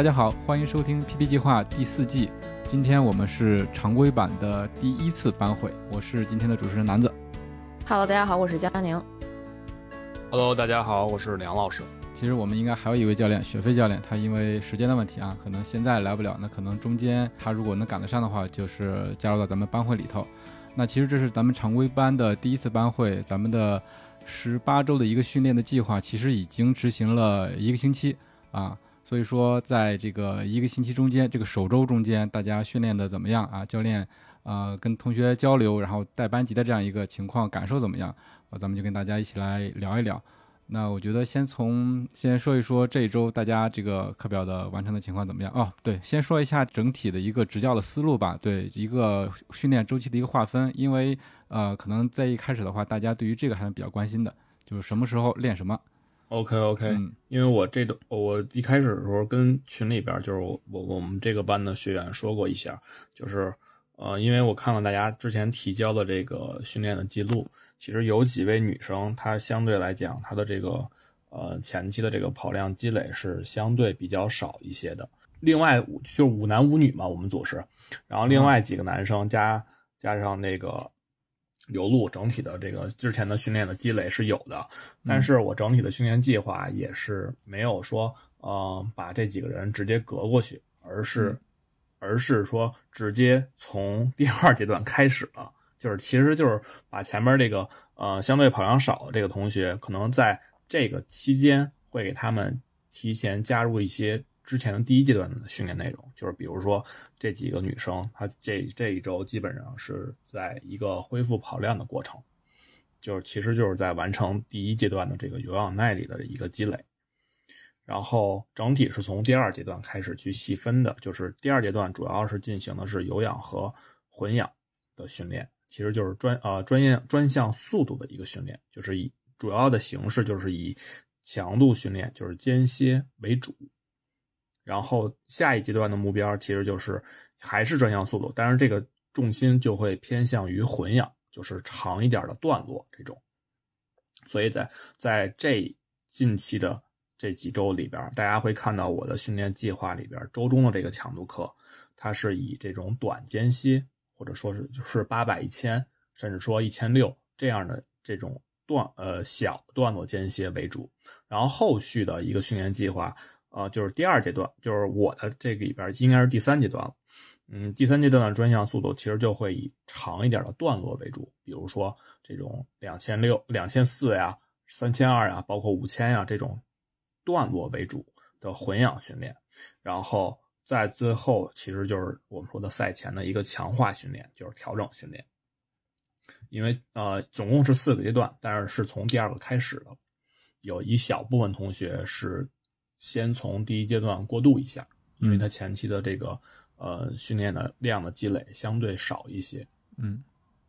大家好，欢迎收听 PP 计划第四季。今天我们是常规版的第一次班会，我是今天的主持人南子。Hello，大家好，我是佳宁。Hello，大家好，我是梁老师。其实我们应该还有一位教练，雪飞教练，他因为时间的问题啊，可能现在来不了。那可能中间他如果能赶得上的话，就是加入到咱们班会里头。那其实这是咱们常规班的第一次班会，咱们的十八周的一个训练的计划，其实已经执行了一个星期啊。所以说，在这个一个星期中间，这个首周中间，大家训练的怎么样啊？教练，呃，跟同学交流，然后带班级的这样一个情况，感受怎么样？呃，咱们就跟大家一起来聊一聊。那我觉得先从先说一说这一周大家这个课表的完成的情况怎么样？哦，对，先说一下整体的一个执教的思路吧。对，一个训练周期的一个划分，因为呃，可能在一开始的话，大家对于这个还是比较关心的，就是什么时候练什么。OK OK，、嗯。因为我这个我一开始的时候跟群里边就是我我我们这个班的学员说过一下，就是呃，因为我看了大家之前提交的这个训练的记录，其实有几位女生她相对来讲她的这个呃前期的这个跑量积累是相对比较少一些的。另外就是五男五女嘛，我们组是，然后另外几个男生加加上那个刘露整体的这个之前的训练的积累是有的，但是我整体的训练计划也是没有说，呃，把这几个人直接隔过去，而是，而是说直接从第二阶段开始了，就是其实就是把前面这个呃相对跑量少的这个同学，可能在这个期间会给他们提前加入一些之前的第一阶段的训练内容，就是比如说这几个女生，她这这一周基本上是在一个恢复跑量的过程。就是其实就是在完成第一阶段的这个有氧耐力的一个积累，然后整体是从第二阶段开始去细分的，就是第二阶段主要是进行的是有氧和混氧的训练，其实就是专呃专业专项速度的一个训练，就是以主要的形式就是以强度训练，就是间歇为主，然后下一阶段的目标其实就是还是专项速度，但是这个重心就会偏向于混氧。就是长一点的段落这种，所以在在这近期的这几周里边，大家会看到我的训练计划里边，周中的这个强度课，它是以这种短间歇或者说是就是八百、一千，甚至说一千六这样的这种段呃小段落间歇为主，然后后续的一个训练计划，呃，就是第二阶段，就是我的这里边应该是第三阶段了。嗯，第三阶段的专项速度其实就会以长一点的段落为主，比如说这种两千六、两千四呀、三千二呀，包括五千呀这种段落为主的混氧训练，然后在最后其实就是我们说的赛前的一个强化训练，就是调整训练。因为呃，总共是四个阶段，但是是从第二个开始的，有一小部分同学是先从第一阶段过渡一下，因为他前期的这个。呃，训练的量的积累相对少一些。嗯，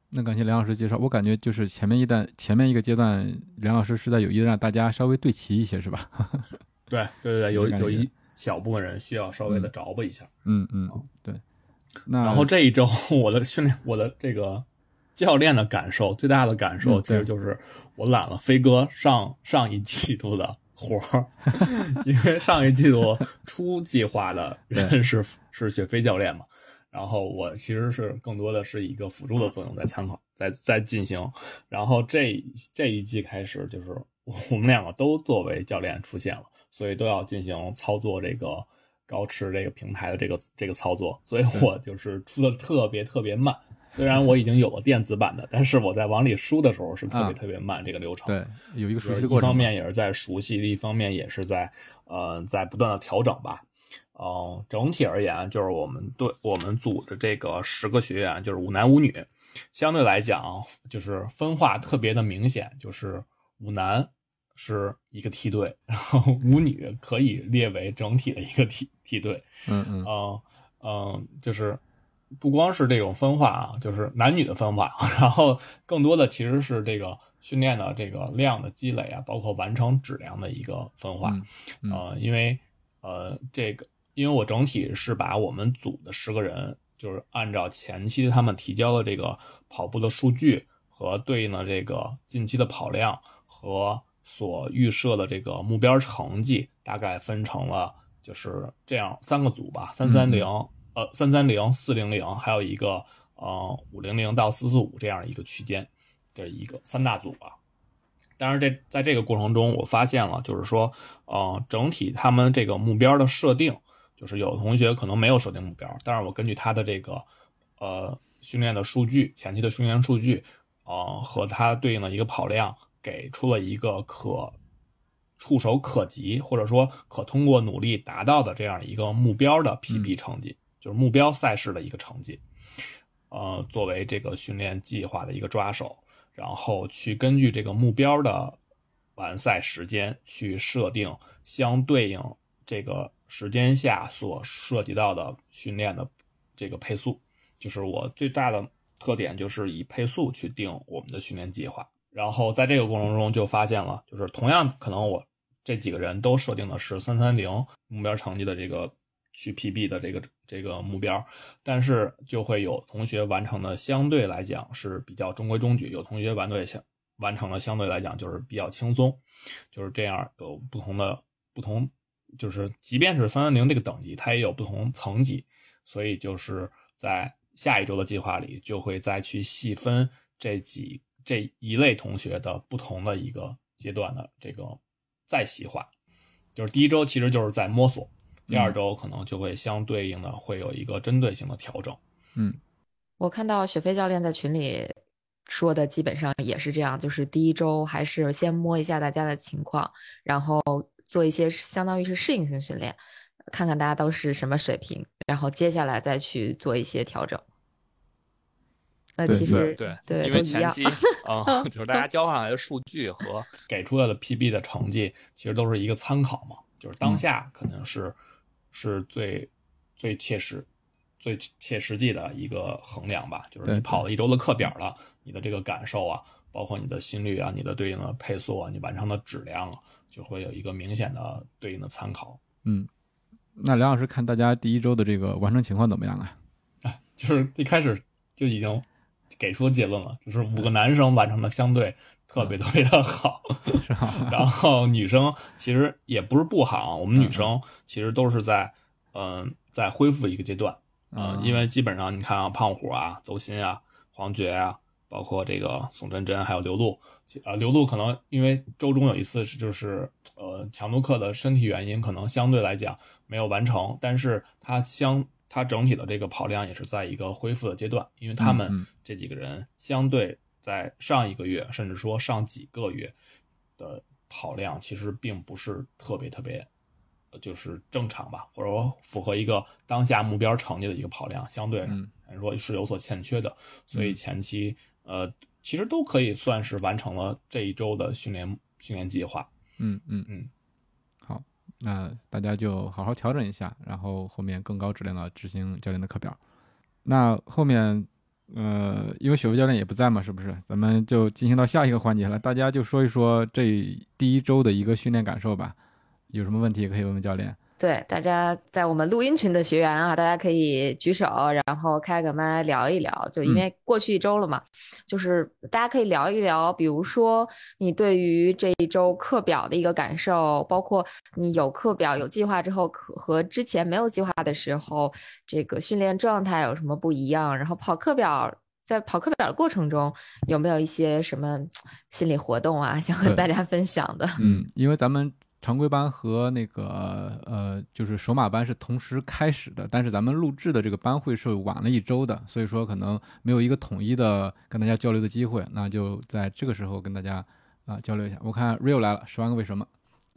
那感谢梁老师介绍。我感觉就是前面一段前面一个阶段，梁老师是在有意的让大家稍微对齐一些，是吧？对对对，有有一小部分人需要稍微的着吧一下。嗯嗯，对。那然后这一周我的训练，我的这个教练的感受最大的感受，嗯其实就是我揽了飞哥上上一季度的。活儿，因为上一季度初计划的人是是雪飞教练嘛，然后我其实是更多的是一个辅助的作用在参考，在在进行，然后这这一季开始就是我们两个都作为教练出现了，所以都要进行操作这个高驰这个平台的这个这个操作，所以我就是出的特别特别慢。虽然我已经有了电子版的，但是我在往里输的时候是特别特别慢，这个流程。对，有一个熟悉的过程。一方面也是在熟悉，一方面也是在呃在不断的调整吧。嗯、呃，整体而言，就是我们对我们组的这个十个学员，就是五男五女，相对来讲就是分化特别的明显，就是五男是一个梯队，然后五女可以列为整体的一个梯梯队。嗯嗯嗯嗯，就是不光是这种分化啊，就是男女的分化，然后更多的其实是这个训练的这个量的积累啊，包括完成质量的一个分化。嗯嗯呃，因为呃这个，因为我整体是把我们组的十个人，就是按照前期他们提交的这个跑步的数据和对应的这个近期的跑量和所预设的这个目标成绩，大概分成了就是这样三个组吧，三三零，呃，三三零、四零零，还有一个呃五零零到四四五这样一个区间，这一个三大组吧。当然这在这个过程中，我发现了，就是说，呃，整体他们这个目标的设定，就是有的同学可能没有设定目标，但是我根据他的这个呃训练的数据，前期的训练数据，呃和他对应的一个跑量，给出了一个可触手可及或者说可通过努力达到的这样一个目标的 PB 成绩，就是目标赛事的一个成绩，呃，作为这个训练计划的一个抓手。然后去根据这个目标的完赛时间去设定相对应这个时间下所涉及到的训练的这个配速，就是我最大的特点就是以配速去定我们的训练计划。然后在这个过程中就发现了，就是同样可能我这几个人都设定的是三三零目标成绩的这个。去 PB 的这个这个目标，但是就会有同学完成的相对来讲是比较中规中矩，有同学完对相完成的相对来讲就是比较轻松，就是这样有不同的不同，就是即便是三三零这个等级，它也有不同层级，所以就是在下一周的计划里就会再去细分这几这一类同学的不同的一个阶段的这个再细化，就是第一周其实就是在摸索。第二周可能就会相对应的会有一个针对性的调整。嗯，我看到雪飞教练在群里说的基本上也是这样，就是第一周还是先摸一下大家的情况，然后做一些相当于是适应性训练，看看大家都是什么水平，然后接下来再去做一些调整。那其实对对因为前期 啊，就是大家交上来的数据和给出来的 PB 的成绩，其实都是一个参考嘛，就是当下可能是。是最最切实、最切实际的一个衡量吧。就是你跑了一周的课表了，你的这个感受啊，包括你的心率啊，你的对应的配速啊，你完成的质量啊，就会有一个明显的对应的参考。嗯，那梁老师看大家第一周的这个完成情况怎么样啊？啊，就是一开始就已经给出结论了，就是五个男生完成的相对特别特别的好？然后女生其实也不是不好，我们女生其实都是在嗯在恢复一个阶段啊，因为基本上你看啊，胖虎啊、邹鑫啊、黄觉啊，包括这个宋真真还有刘露啊，刘露可能因为周中有一次是就是呃强度课的身体原因，可能相对来讲没有完成，但是她相他整体的这个跑量也是在一个恢复的阶段，因为他们这几个人相对。在上一个月，甚至说上几个月的跑量，其实并不是特别特别，就是正常吧，或者说符合一个当下目标成绩的一个跑量，相对来说是有所欠缺的。所以前期呃，其实都可以算是完成了这一周的训练训练计划。嗯嗯嗯，好，那大家就好好调整一下，然后后面更高质量的执行教练的课表。那后面。呃，因为雪飞教练也不在嘛，是不是？咱们就进行到下一个环节了，大家就说一说这第一周的一个训练感受吧。有什么问题可以问问教练。对，大家在我们录音群的学员啊，大家可以举手，然后开个麦聊一聊。就因为过去一周了嘛，就是大家可以聊一聊，比如说你对于这一周课表的一个感受，包括你有课表有计划之后，和之前没有计划的时候，这个训练状态有什么不一样？然后跑课表，在跑课表的过程中，有没有一些什么心理活动啊，想和大家分享的？嗯，因为咱们。常规班和那个呃，就是首马班是同时开始的，但是咱们录制的这个班会是晚了一周的，所以说可能没有一个统一的跟大家交流的机会，那就在这个时候跟大家啊交流一下。我看 Real 来了，十万个为什么？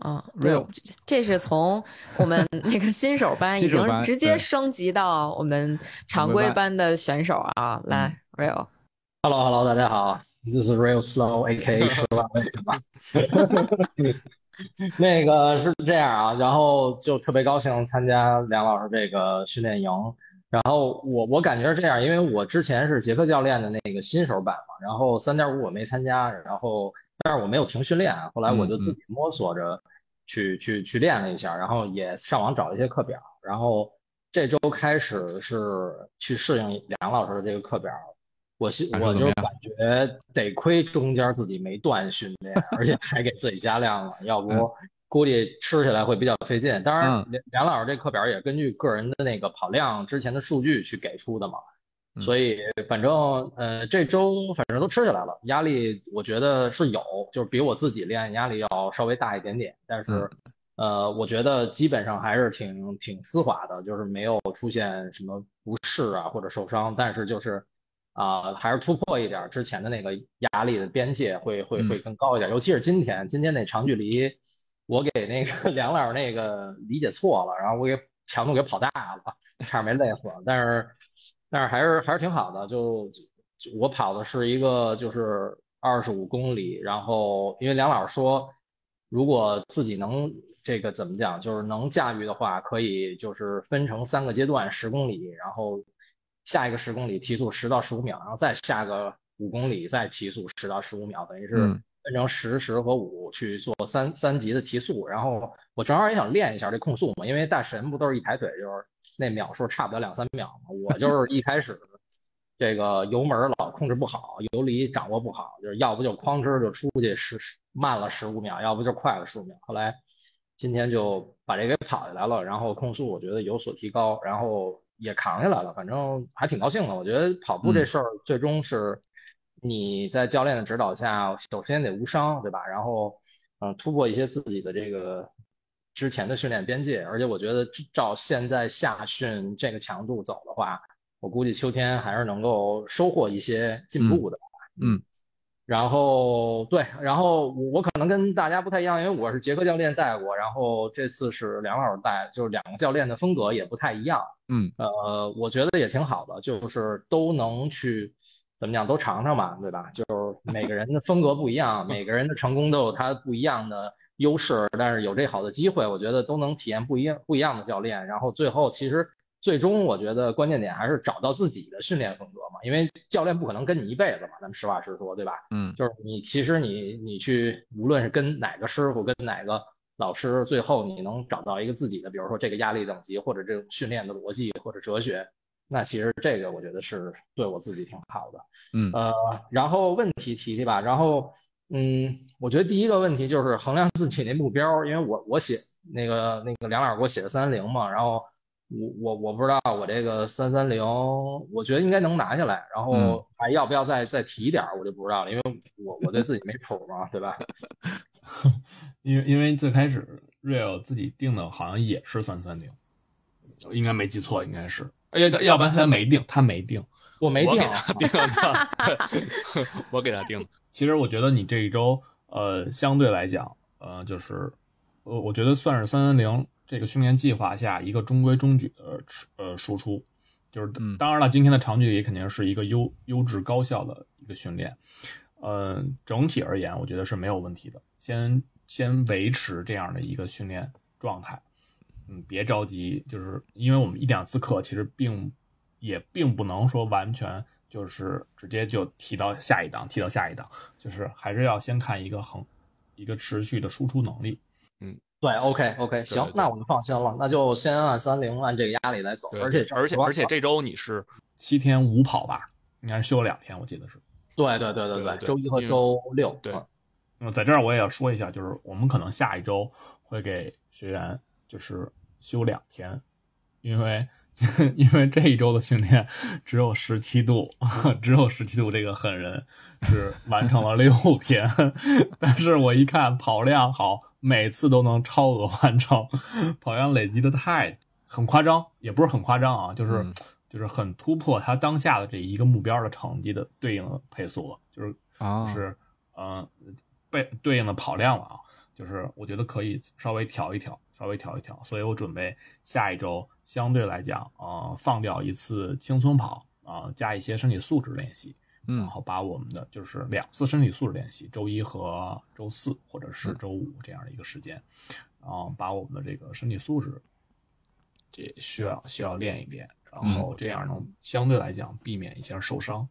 嗯，Real，这是从我们那个新手班 已经直接升级到我们常规班的选手啊，来 Real。Hello，Hello，大家好。This is real Slow，A.K.A. 十万位是吧？那个是这样啊，然后就特别高兴参加梁老师这个训练营。然后我我感觉是这样，因为我之前是杰克教练的那个新手版嘛，然后三点五我没参加，然后但是我没有停训练，后来我就自己摸索着去去去练了一下，然后也上网找了一些课表，然后这周开始是去适应梁老师的这个课表。我心我就感觉得亏中间自己没断训练，而且还给自己加量了，要不估计吃起来会比较费劲。当然，梁梁老师这课表也根据个人的那个跑量之前的数据去给出的嘛，所以反正呃这周反正都吃起来了，压力我觉得是有，就是比我自己练压力要稍微大一点点，但是呃我觉得基本上还是挺挺丝滑的，就是没有出现什么不适啊或者受伤，但是就是。啊，还是突破一点之前的那个压力的边界，会会会更高一点。尤其是今天，今天那长距离，我给那个 梁老师那个理解错了，然后我给强度给跑大了，差点没累死。但是但是还是还是挺好的，就我跑的是一个就是二十五公里，然后因为梁老师说，如果自己能这个怎么讲，就是能驾驭的话，可以就是分成三个阶段，十公里，然后。下一个十公里提速十到十五秒，然后再下个五公里再提速十到十五秒，等于是分成十、十和五去做三三级的提速。然后我正好也想练一下这控速嘛，因为大神不都是一抬腿就是那秒数差不了两三秒嘛。我就 是一开始这个油门老控制不好，油离掌握不好，就是要不就哐哧就出去十慢了十五秒，要不就快了十五秒。后来今天就把这给跑下来了，然后控速我觉得有所提高，然后。也扛下来了，反正还挺高兴的。我觉得跑步这事儿最终是你在教练的指导下，首先得无伤，对吧？然后，嗯，突破一些自己的这个之前的训练边界。而且我觉得照现在夏训这个强度走的话，我估计秋天还是能够收获一些进步的。嗯。然后对，然后我我可能跟大家不太一样，因为我是杰克教练带过，然后这次是梁老师带，就是两个教练的风格也不太一样。嗯，呃，我觉得也挺好的，就是都能去怎么讲，都尝尝嘛，对吧？就是每个人的风格不一样，每个人的成功都有他不一样的优势，但是有这好的机会，我觉得都能体验不一样不一样的教练，然后最后其实。最终，我觉得关键点还是找到自己的训练风格嘛，因为教练不可能跟你一辈子嘛，咱们实话实说，对吧？嗯，就是你其实你你去，无论是跟哪个师傅，跟哪个老师，最后你能找到一个自己的，比如说这个压力等级，或者这种训练的逻辑或者哲学，那其实这个我觉得是对我自己挺好的。嗯，呃，然后问题提提吧，然后嗯，我觉得第一个问题就是衡量自己那目标，因为我我写那个那个梁老师给我写的三零嘛，然后。我我我不知道我这个三三零，我觉得应该能拿下来，然后还要不要再再提点儿，我就不知道了，因为我我对自己没谱嘛，对吧？因为因为最开始 real 自己定的好像也是三三零，应该没记错，应该是，哎呀，要不然他没定，他没定，我没定，我给他定的，我给他定。其实我觉得你这一周，呃，相对来讲，呃，就是，呃，我觉得算是三三零。这个训练计划下一个中规中矩的呃输出，就是当然了，今天的长距离肯定是一个优优质高效的一个训练，呃，整体而言我觉得是没有问题的。先先维持这样的一个训练状态，嗯，别着急，就是因为我们一两次课其实并也并不能说完全就是直接就提到下一档，提到下一档，就是还是要先看一个恒一个持续的输出能力，嗯。对，OK OK，行，那我就放心了，那就先按三零按这个压力来走，而且而且而且这周你是七天五跑吧？应该是休了两天，我记得是。对对对对对，周一和周六。对。那么在这儿我也要说一下，就是我们可能下一周会给学员就是休两天，因为 因为这一周的训练只有十七度，只有十七度，这个狠人是完成了六天，但是我一看跑量好。每次都能超额完成，跑量累积的太很夸张，也不是很夸张啊，就是就是很突破他当下的这一个目标的成绩的对应的配速了，就是啊，是嗯，被对应的跑量了啊，就是我觉得可以稍微调一调，稍微调一调，所以我准备下一周相对来讲啊，放掉一次轻松跑啊，加一些身体素质练习，嗯然后把我们的就是两次身体素质练习，周一和周四或者是嗯周五这样的一个时间，然后把我们的这个身体素质这需要需要练一练，然嗯后这样能相对来讲避免一下受伤。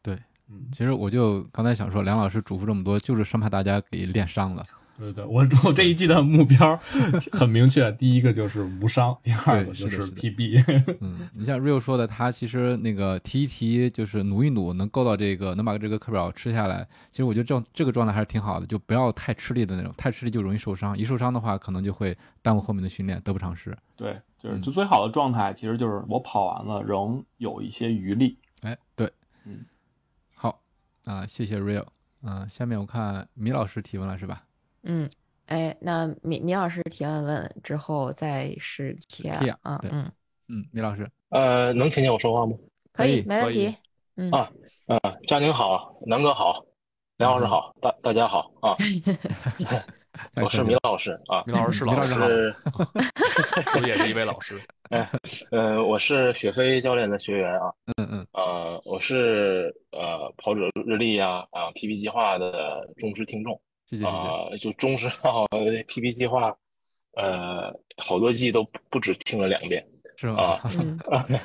对，嗯，其实我就刚才想说，梁老师嘱咐这么多，就是生怕大家给练伤了。对对，我我这一季的目标 很明确，第一个就是无伤，第二个就是是的是的 PB。嗯，你像 Rio 说的，他其实那个提一提，就是努一努，能够到这个，能把这个课表吃下来。其实我觉得这种这个状态还是挺好的，就不要太吃力的那种，太吃力就容易受伤，一受伤的话，可能就会耽误后面的训练，得不偿失。对，就是嗯就最好的状态，其实就是我跑完了仍有一些余力。哎，对，嗯，好啊、谢谢 Rio。嗯、下面我看米老师提问了是吧？嗯，哎，那米米老师提完问之后再是 Kia Kia，啊，嗯，嗯，米老师，呃，能听见我说话吗？可以，没问题。嗯，啊啊，佳宁好，南哥好，梁老师好，大大家好啊，我是米老师啊，米老师是老师 我也是一位老师。哎呃，我是雪飞教练的学员啊，嗯嗯呃，我是呃跑者日历呀啊 PP 计划的忠实听众谢谢谢谢。啊，就忠实到 PP 计划，呃，好多季都不不止听了两遍。是吗？啊 嗯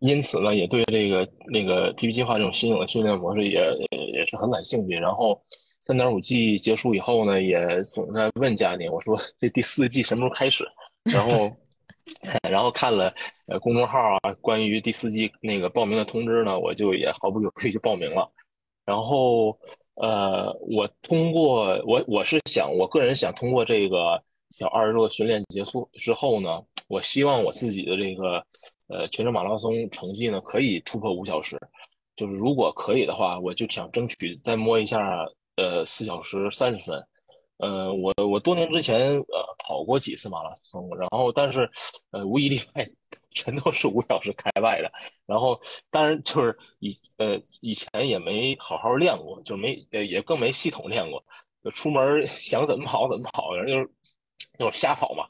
因此呢，也对这个那个 PP 计划这种新颖的训练模式也也也是很感兴趣。然后三点五季结束以后呢，也总在问佳宁，我说这第四季什么时候开始？然后 然后看了呃公众号啊，关于第四季那个报名的通知呢，我就也毫不犹豫就报名了。然后呃，我通过我我是想，我个人想通过这个小二十多的训练结束之后呢，我希望我自己的这个呃全程马拉松成绩呢可以突破五小时。就是如果可以的话，我就想争取再摸一下呃四小时三十分。呃，我我多年之前呃跑过几次马拉松，然后但是呃无一例外全都是五小时开外的。然后当然就是以呃以前也没好好练过，就没呃也更没系统练过，就出门想怎么跑怎么跑，然后就是就是瞎跑嘛。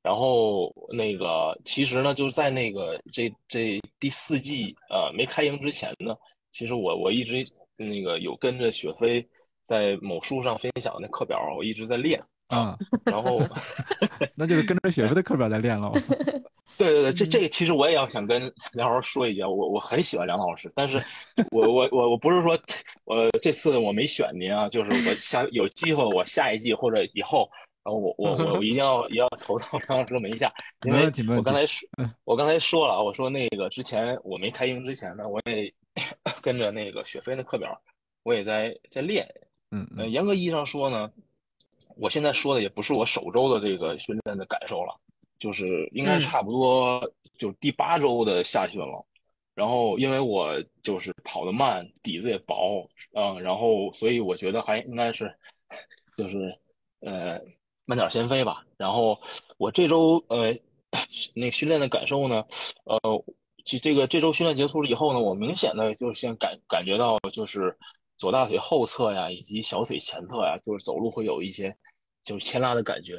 然后那个其实呢，就是在那个这这第四季呃没开营之前呢，其实我我一直那个有跟着雪飞在某书上分享的课表，我一直在练。啊，然后 那就是跟着雪飞的课表在练喽。对对对，这这个其实我也要想跟梁老师说一句，我我很喜欢梁老师，但是我我我我不是说我这次我没选您啊，就是我下有机会我下一季或者以后，然后我我我我一定要也要投到梁老师门下，因为我刚才说嗯我刚才说了啊，我说那个之前我没开营之前呢，我也 跟着那个雪飞的课表，我也在在练，呃，嗯嗯严格意义上说呢，我现在说的也不是我首周的这个训练的感受了，就是应该嗯差不多就是第八周的下训了。然后因为我就是跑得慢，底子也薄，嗯，然后所以我觉得还应该是就是呃慢点先飞吧。然后我这周呃那个训练的感受呢，呃，这这个这周训练结束了以后呢，我明显的就是先感感觉到就是左大腿后侧呀，以及小腿前侧呀，就是走路会有一些就是牵拉的感觉。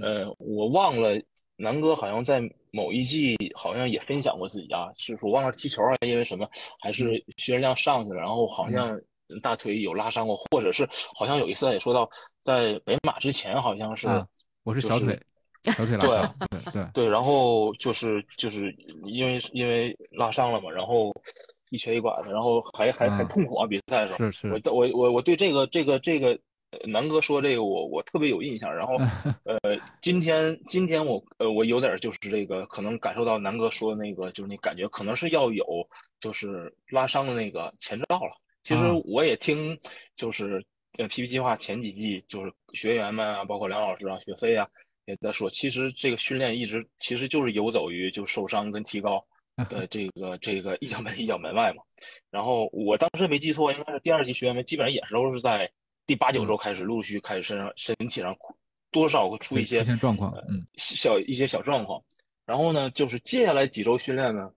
呃，我忘了南哥好像在某一季好像也分享过自己啊，是我忘了踢球啊，因为什么还是训练量上去了，然后好像大腿有拉伤过，或者是好像有一次也说到在北马之前好像是。啊，我是小腿，小腿拉对对，对，然后就是就是因为因为拉伤了嘛，然后一瘸一拐的，然后还还还啊痛苦啊！比赛的时候，是是我我我我对这个这个这个呃南哥说这个我我特别有印象。然后 呃，今天今天我呃我有点儿就是这个可能感受到南哥说的那个就是那感觉，可能是要有就是拉伤的那个前兆了。其实啊我也听就是呃 PP 计划前几季就是学员们啊，包括梁老师啊、雪飞啊。也在说，其实这个训练一直其实就是游走于就受伤跟提高 的这个这个一脚门一脚门外嘛。然后我当时没记错，应该是第二季学员们基本上也是都是在第八九周开始陆续开始身上身体上多少会出一些出现状况，嗯小一些小状况。然后呢，就是接下来几周训练呢，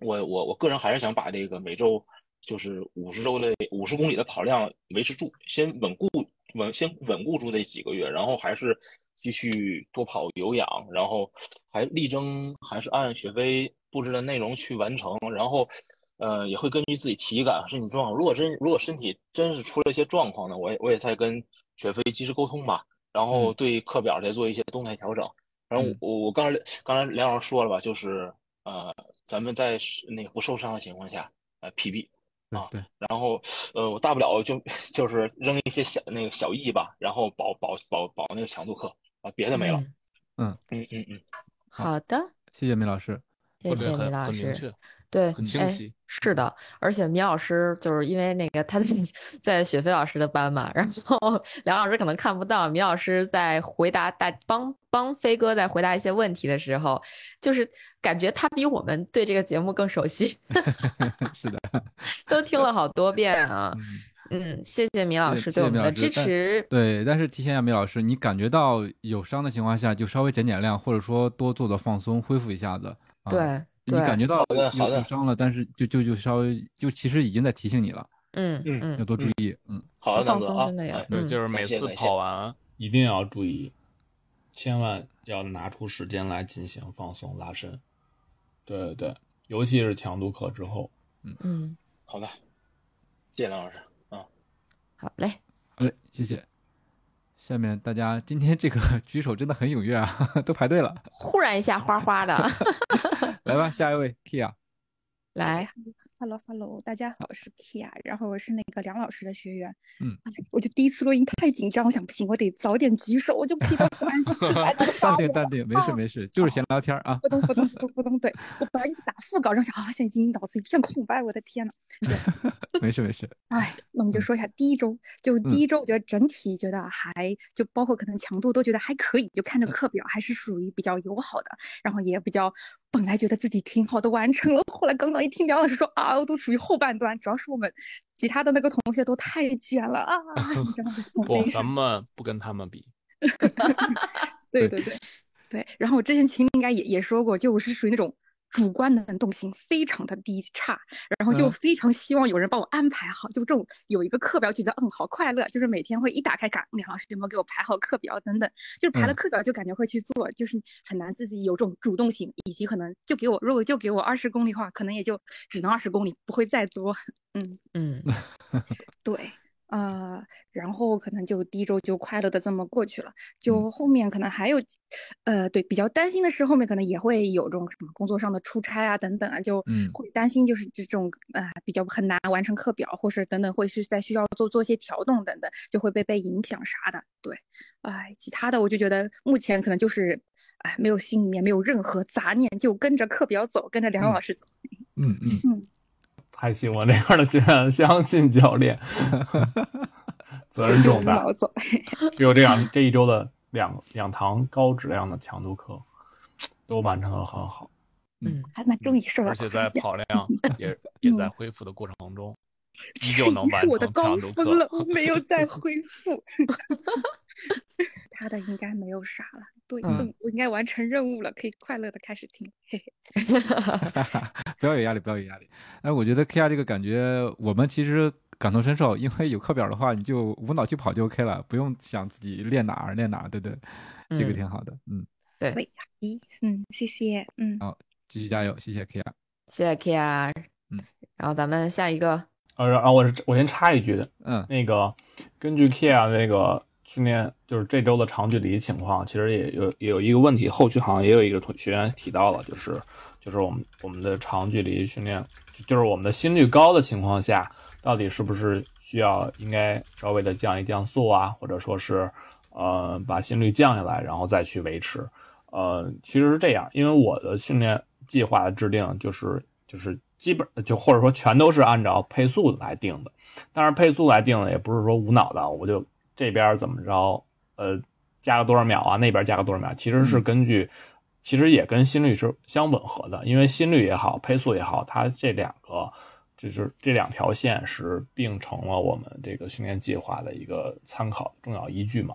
我我我个人还是想把这个每周就是五十周的五十公里的跑量维持住，先稳固稳先稳固住这几个月，然后还是继续多跑有氧，然后还力争还是按雪飞布置的内容去完成。然后呃，也会根据自己体感、身体状况。如果真如果身体真是出了一些状况呢，我也我也在跟雪飞及时沟通吧，然后对课表再做一些动态调整。然后我我刚才刚才梁老师说了吧，就是呃，咱们在那个不受伤的情况下，呃，PB 啊，对，然后呃，我大不了就 就是扔一些小那个小 E 吧，然后保保保保那个强度课啊，别的没了。嗯嗯嗯嗯，好的，谢谢米老师，谢谢米老师对，很清哎晰。是的，而且米老师就是因为那个他在在雪飞老师的班嘛，然后梁老师可能看不到，米老师在回答大帮帮飞哥在回答一些问题的时候，就是感觉他比我们对这个节目更熟悉，是的，都听了好多遍啊。嗯，谢谢米老师对我们的支持。对，但是提醒一下米老师，你感觉到有伤的情况下，就稍微减减量，或者说多做做放松，恢复一下子。啊、对，你感觉到好的好的有伤了，但是就就就稍微就其实已经在提醒你了，嗯嗯要多注意。嗯，好的，放松真的要哎对，嗯就是每次跑完，一定要注意，千万要拿出时间来进行放松拉伸。对对对，尤其是强度课之后，嗯嗯，好的，谢谢梁老师啊。好嘞，好嘞，谢谢。下面大家今天这个举手真的很踊跃啊，都排队了。忽然一下花花的，来吧，下一位 Kia。来，Hello Hello，大家好，我是 Kia，然后我是那个梁老师的学员。嗯哎，我就第一次录音太紧张，我想不行，我得早点举手，我就可以到关系来打 淡定淡定，没事没事，就是闲聊天啊。扑通扑通扑通扑通，对我本来打副稿，然后想啊，现在已经脑子一片空白，我的天呐。没事没事，哎，那我们就说一下第一周，就第一周，我觉得整体觉得还就包括可能强度都觉得还可以，就看着课表还是属于比较友好的，然后也比较本来觉得自己挺好的完成了，后来刚刚一听梁老师说啊，我都属于后半段，主要是我们其他的那个同学都太卷了啊，不，咱。们不跟他们比。对对对对，然后我之前群里应该也也说过，就我是属于那种主观能动性非常的低差，然后就嗯。非常希望有人帮我安排好，就这种有一个课表，觉得嗯好快乐，就是每天会一打开看梁老师有没有给我排好课表等等，就是排了嗯。课表就感觉会去做，就是很难自己有这种主动性，以及可能就给我如果就给我二十公里的话，可能也就只能二十公里，不会再多，嗯。嗯。对，呃，然后可能就第一周就快乐的这么过去了，就后面可能还有，呃，对，比较担心的是后面可能也会有这种什么工作上的出差啊等等啊，就嗯。会担心就是这种啊、比较很难完成课表，或是等等会是在需要做做一些调动等等，就会被被影响啥的。对，哎，其他的我就觉得目前可能就是，哎，没有心里面没有任何杂念，就跟着课表走，跟着梁嗯老师走。嗯嗯，嗯，太喜欢这样的学员，相信教练，责任重大无脑。走。只有这样，这一周的两两堂高质量的强度课都完成的很好。嗯，还蛮终于瘦了而且在。跑量 也也在恢复的过程中，依旧 能我的高峰了，我没有再 恢复。他的应该没有啥了，对，嗯嗯，我应该完成任务了，可以快乐的开始听，嘿嘿。不要有压力，不要有压力。哎，我觉得 Kia 这个感觉，我们其实感同身受，因为有课表的话，你就无脑去跑就 OK 了，不用想自己练哪儿练哪儿，对不对？这个嗯挺好的，嗯，喂，咦，嗯，谢谢，嗯，好继续加油，谢谢 Kia。谢谢 Kia，嗯，然后咱们下一个，呃，然后我是我先插一句的，嗯那个根据 Kia 那个训练，就是这周的长距离情况，其实也有也有一个问题，后续好像也有一个同学员提到了，就是就是我们我们的长距离训练，就就是我们的心率高的情况下，到底是不是需要应该稍微的降一降速啊，或者说是呃把心率降下来，然后再去维持。呃，其实是这样，因为我的训练计划的制定就是就是基本就或者说全都是按照配速来定的。当然，配速来定的也不是说无脑的，我就这边怎么着，呃，加个多少秒啊，那边加个多少秒，其实是根据，其实也跟心率是相吻合的，因为心率也好，配速也好，它这两个就是这两条线是并成了我们这个训练计划的一个参考重要依据嘛。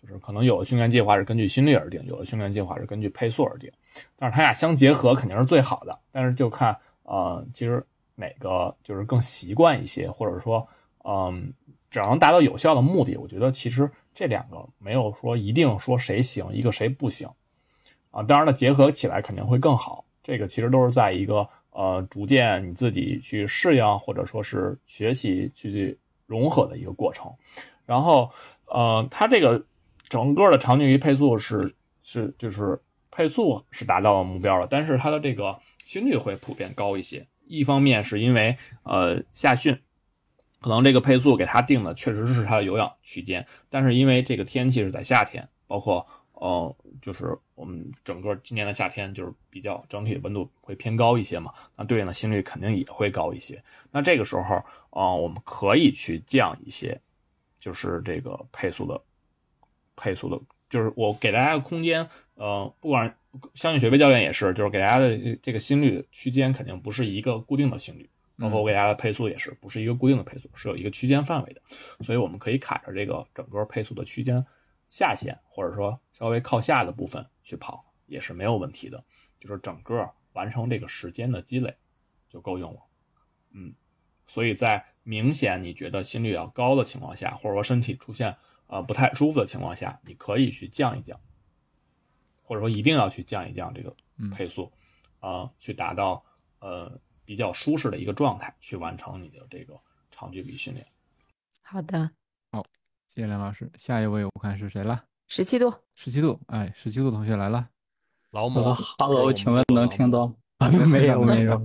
就是可能有的训练计划是根据心率而定，有的训练计划是根据配速而定，但是它俩相结合肯定是最好的。但是就看呃，其实哪个就是更习惯一些，或者说嗯，只要能达到有效的目的，我觉得其实这两个没有说一定说谁行，一个谁不行啊。当然了，结合起来肯定会更好。这个其实都是在一个呃逐渐你自己去适应或者说是学习去融合的一个过程。然后呃，它这个整个的长距离配速是是就是配速是达到了目标了，但是它的这个心率会普遍高一些。一方面是因为呃夏训。可能这个配速给他定的确实是他的有氧区间，但是因为这个天气是在夏天，包括呃，就是我们整个今年的夏天就是比较整体的温度会偏高一些嘛，那对应的心率肯定也会高一些。那这个时候啊，我们可以去降一些，就是这个配速的配速的，就是我给大家的空间，呃，不管相信学飞教练也是，就是给大家的这个心率区间肯定不是一个固定的心率。包括我给大家的配速也是不是一个固定的配速，是有一个区间范围的，所以我们可以卡着这个整个配速的区间下限，或者说稍微靠下的部分去跑也是没有问题的，就是整个完成这个时间的积累就够用了。嗯，所以在明显你觉得心率要高的情况下，或者说身体出现呃不太舒服的情况下，你可以去降一降，或者说一定要去降一降这个配速，啊，去达到呃。比较舒适的一个状态去完成你的这个长距离训练。好的，好，谢谢梁老师。下一位我看是谁了？十七度，十七度，哎，十七度同学来了。老母，Hello，请问能听到？没有，没有。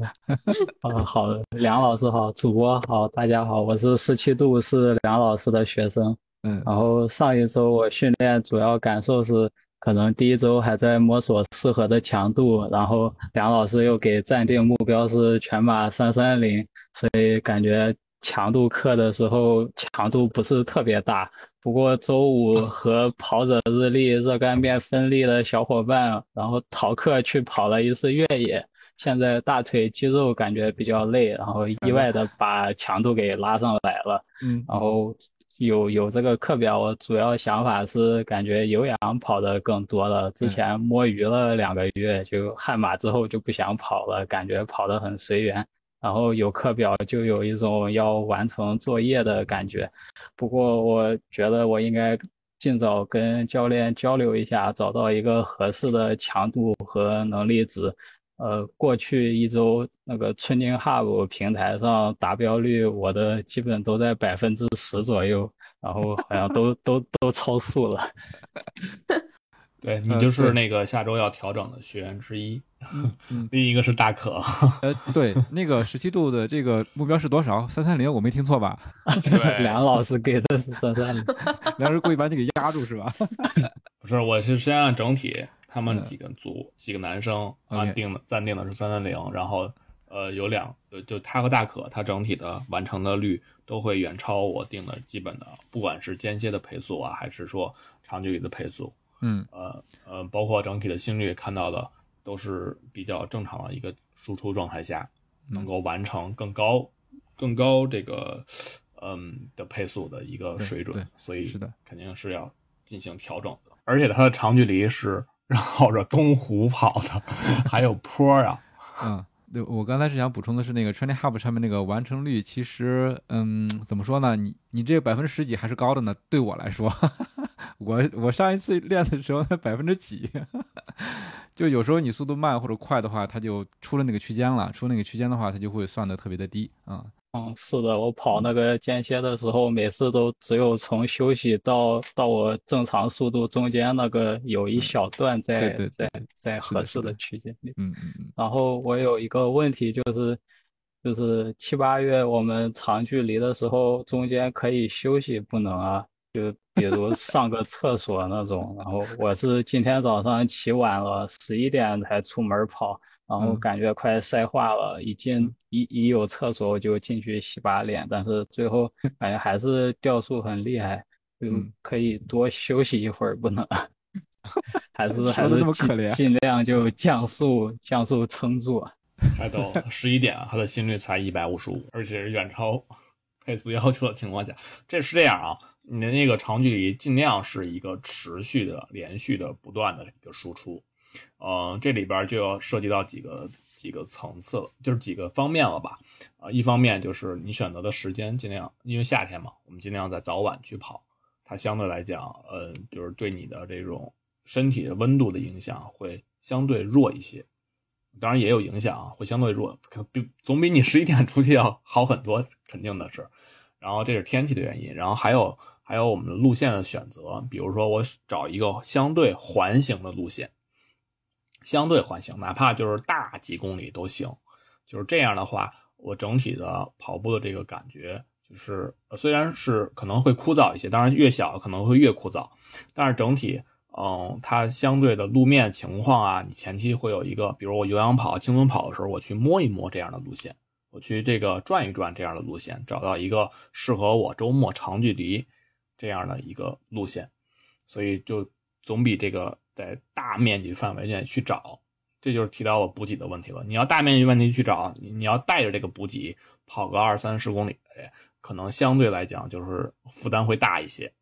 啊，好的，梁老师好，主播好，大家好，我是十七度，是梁老师的学生。嗯，然后上一周我训练主要感受是。可能第一周还在摸索适合的强度，然后梁老师又给暂定目标是全马三三零，所以感觉强度课的时候强度不是特别大。不过周五和跑者日历热干面分立的小伙伴，然后逃课去跑了一次越野，现在大腿肌肉感觉比较累，然后意外的把强度给拉上来了。嗯，然后。有有这个课表，我主要想法是感觉有氧跑的更多了。之前摸鱼了两个月，就悍马之后就不想跑了，感觉跑得很随缘。然后有课表就有一种要完成作业的感觉。不过我觉得我应该尽早跟教练交流一下，找到一个合适的强度和能力值。呃，过去一周那个春丁 Hub 平台上达标率，我的基本都在百分之十左右，然后好像都 都都超速了。对你就是那个下周要调整的学员之一。另一个是大可。呃，对，那个十七度的这个目标是多少？三三零，我没听错吧？对，梁老师给的是三三零，梁老师故意把你给压住是吧？不是，我是先按整体。他们几个组几个男生啊定的暂定的是三三零，然后呃有两就他和大可，他整体的完成的率都会远超我定的基本的，不管是间歇的配速啊，还是说长距离的配速，嗯。呃呃，包括整体的心率看到的都是比较正常的一个输出状态下，能够完成更高更高这个嗯的配速的一个水准，所以是的，肯定是要进行调整的，而且它的长距离是。绕着东湖跑的，还有坡啊。嗯，对，我刚才是想补充的是那个 Training Hub 上面那个完成率，其实，嗯，怎么说呢？你你这百分之十几还是高的呢。对我来说，我我上一次练的时候才百分之几，就有时候你速度慢或者快的话，它就出了那个区间了。出那个区间的话，它就会算的特别的低啊。嗯，是的，我跑那个间歇的时候，每次都只有从休息到到我正常速度中间那个有一小段在在在合适的区间里。嗯嗯嗯。然后我有一个问题就是，就是七八月我们长距离的时候，中间可以休息不能啊？就比如上个厕所那种。然后我是今天早上起晚了，十一点才出门跑。然后感觉快晒化了，一进一一有厕所我就进去洗把脸，但是最后 感觉还是掉速很厉害，就可以多休息一会儿，不能，还是 还是尽尽量就降速降速撑住。还到十一点，他的心率才一百五十五，而且是远超配速要求的情况下，这是这样啊，你的那个长距离尽量是一个持续的、连续的、不断的一个输出。呃，这里边就要涉及到几个几个层次了，就是几个方面了吧？啊，一方面就是你选择的时间尽量，因为夏天嘛，我们尽量在早晚去跑，它相对来讲，呃，就是对你的这种身体的温度的影响会相对弱一些。当然也有影响啊，会相对弱，可比总比你十一点出去要好很多，肯定的是。然后这是天气的原因，然后还有还有我们的路线的选择，比如说我找一个相对环形的路线，相对环形，哪怕就是大几公里都行。就是这样的话，我整体的跑步的这个感觉，就是虽然是可能会枯燥一些，当然越小可能会越枯燥，但是整体。嗯，它相对的路面情况啊，你前期会有一个，比如我有氧跑、轻松跑的时候，我去摸一摸这样的路线，我去这个转一转这样的路线，找到一个适合我周末长距离这样的一个路线，所以就总比这个在大面积范围内去找，这就是提到我补给的问题了。你要大面积问题去找，你要带着这个补给跑个二三十公里，可能相对来讲就是负担会大一些。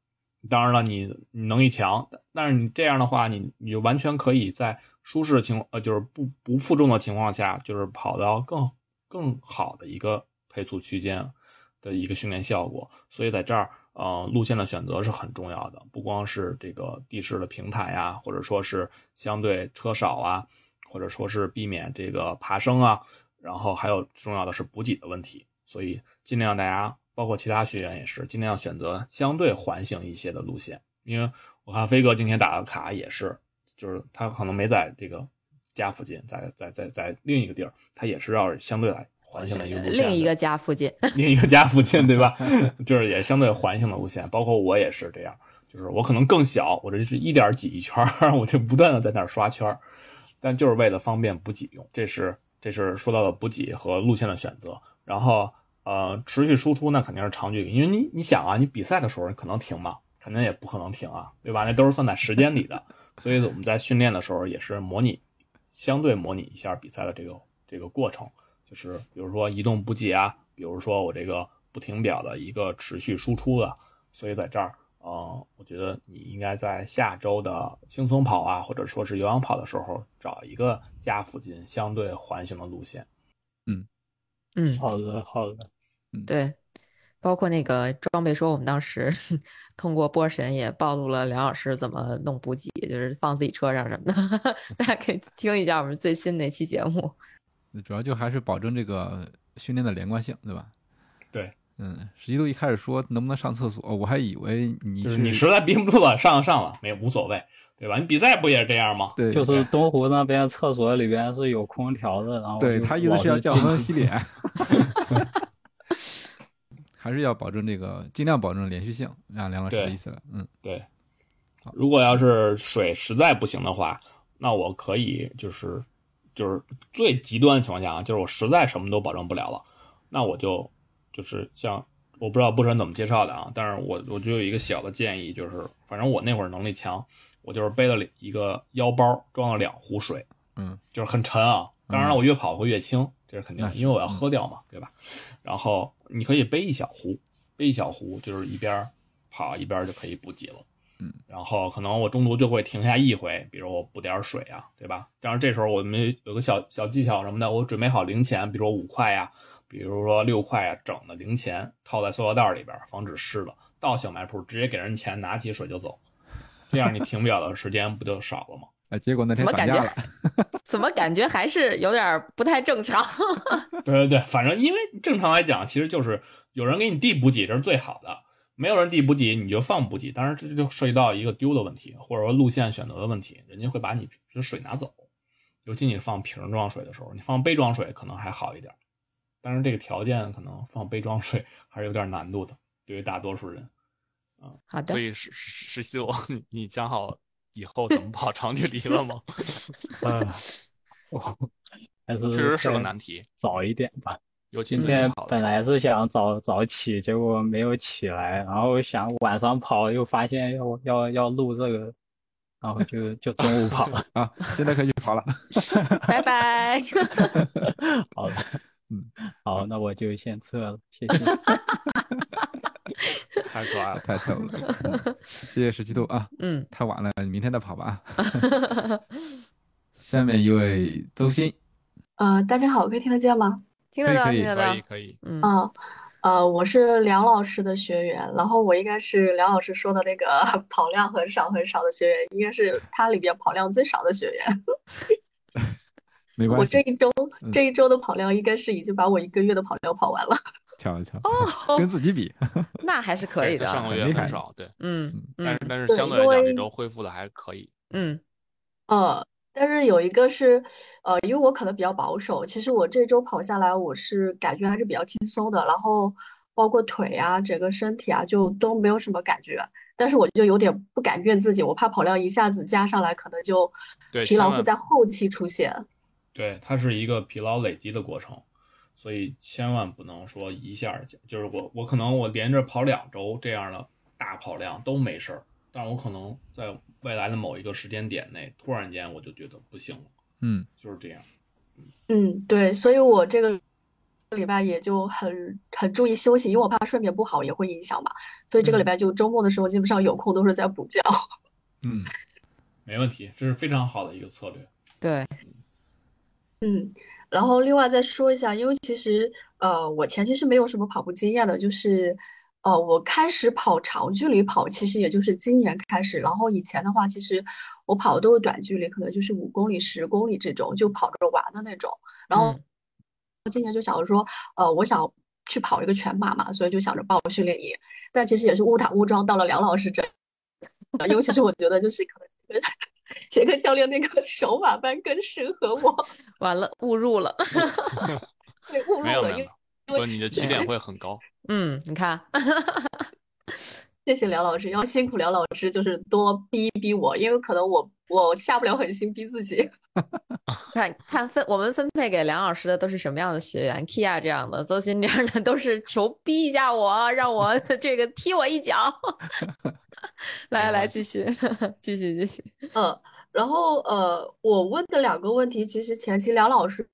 当然了，你你能力强，但是你这样的话，你你就完全可以在舒适的情呃，就是不不负重的情况下，就是跑到更更好的一个配速区间的一个训练效果。所以在这儿，呃，路线的选择是很重要的，不光是这个地势的平坦呀，或者说是相对车少啊，或者说是避免这个爬升啊，然后还有重要的是补给的问题。所以尽量大家。包括其他学员也是尽量选择相对环形一些的路线，因为我看飞哥今天打的卡也是，就是他可能没在这个家附近，在在在在另一个地儿，他也是要相对来环形的一个路线。另一个家附近，另一个家附近，对吧？就是也相对环形的路线。包括我也是这样，就是我可能更小，我这是一点几一圈，我就不断的在那儿刷圈，但就是为了方便补给用。这是这是说到了补给和路线的选择，然后。呃，持续输出那肯定是长距离，因为你你想啊，你比赛的时候你可能停嘛？肯定也不可能停啊，对吧？那都是算在时间里的，所以我们在训练的时候也是模拟，相对模拟一下比赛的这个这个过程，就是比如说移动补给啊，比如说我这个不停表的一个持续输出的，所以在这儿，呃，我觉得你应该在下周的轻松跑啊，或者说是有氧跑的时候，找一个家附近相对环形的路线，嗯嗯，好的好的。对，包括那个装备，说我们当时 通过波神也暴露了梁老师怎么弄补给，就是放自己车上什么的，大家可以听一下我们最新那期节目。主要就还是保证这个训练的连贯性，对吧？对，嗯，十一度一开始说能不能上厕所，我还以为你是你实在憋不住了，上上了没无所谓，对吧？你比赛不也是这样吗？对，就是东湖那边厕所里边是有空调的，然后对他意思是要叫我们洗脸。还是要保证这个，尽量保证连续性，让梁老师的意思了。嗯，对。如果要是水实在不行的话，那我可以就是就是最极端的情况下啊，就是我实在什么都保证不了了，那我就就是像我不知道波神怎么介绍的啊，但是我我就有一个小的建议，就是反正我那会儿能力强，我就是背了一个腰包，装了两壶水，嗯，就是很沉啊。当然了，我越跑会越轻，这是肯定的，因为我要喝掉嘛，对吧？然后你可以背一小壶，背一小壶，就是一边跑一边就可以补给了。嗯，然后可能我中途就会停下一回，比如我补点水啊，对吧？但是这时候我们有个小小技巧什么的，我准备好零钱，比如说五块呀，比如说六块啊，整的零钱套在塑料袋里边，防止湿了。到小卖铺直接给人钱，拿起水就走，这样你停表的时间不就少了吗？哎结果那天怎么感觉？怎么感觉还是有点不太正常？对对对，反正因为正常来讲，其实就是有人给你递补给，这是最好的；没有人递补给，你就放补给。当然，这就涉及到一个丢的问题，或者说路线选择的问题，人家会把你的水拿走。尤其你放瓶装水的时候，你放杯装水可能还好一点，但是这个条件可能放杯装水 还是有点难度的，对于大多数人。嗯，好的。所以实实习我，你讲好。以后怎么跑长距离了吗？嗯，还是确实是个难题。早一点吧。有今天本来是想早早起，结果没有起来，然后想晚上跑，又发现要要要录这个，然后就就中午跑了 啊。现在可以跑了，拜拜。好的，嗯，好，那我就先撤了，谢谢。太可爱了，太逗了！谢谢十七度啊，嗯，太晚了，你明天再跑吧。下面一位周鑫，呃，大家好，可以听得见吗？听得到，听得到，可以，可以。嗯，呃，我是梁老师的学员，然后我应该是梁老师说的那个 跑量很少很少的学员，应该是他里边跑量最少的学员。我没关系，我这一周嗯这一周的跑量应该是已经把我一个月的跑量跑完了。巧 了巧了，哦跟自己比，那还是可以的。上个月很少，对，嗯但是但是相对来因为讲这周恢复的还可以。嗯呃，但是有一个是，呃，因为我可能比较保守，其实我这周跑下来，我是感觉还是比较轻松的，然后包括腿啊，整个身体啊，就都没有什么感觉。但是我就有点不敢怨自己，我怕跑量一下子加上来，可能就对，疲劳会在后期出现。对，它是一个疲劳累积的过程，所以千万不能说一下就就是我我可能我连着跑两周这样的大跑量都没事儿，但我可能在未来的某一个时间点内，突然间我就觉得不行了，嗯，就是这样。嗯，对，所以我这个礼拜也就很很注意休息，因为我怕睡眠不好也会影响嘛。所以这个礼拜就周末的时候，基本上有空都是在补觉。嗯，没问题，这是非常好的一个策略。对，嗯，然后另外再说一下，因为其实呃，我前期是没有什么跑步经验的，就是呃，我开始跑长距离跑，其实也就是今年开始。然后以前的话，其实我跑的都是短距离，可能就是五公里、十公里这种，就跑着玩的那种。然后嗯今年就想着说，呃，我想去跑一个全马嘛，所以就想着报训练营。但其实也是误打误撞到了梁老师这，呃因为其是我觉得就是可能杰克教练那个手把班更适合我。完了误入了。对，误入了，没有没有因没有，不，你的起点会很高。嗯，你看，谢谢梁老师，要辛苦梁老师，就是多逼一逼我，因为可能我我下不了狠心逼自己。看看分我们分配给梁老师的都是什么样的学员？Kia 这样的，邹鑫这样的，都是求逼一下我，让我 这个踢我一脚。来来，继续继续继续。嗯，然后呃，我问的两个问题，其实前期梁老师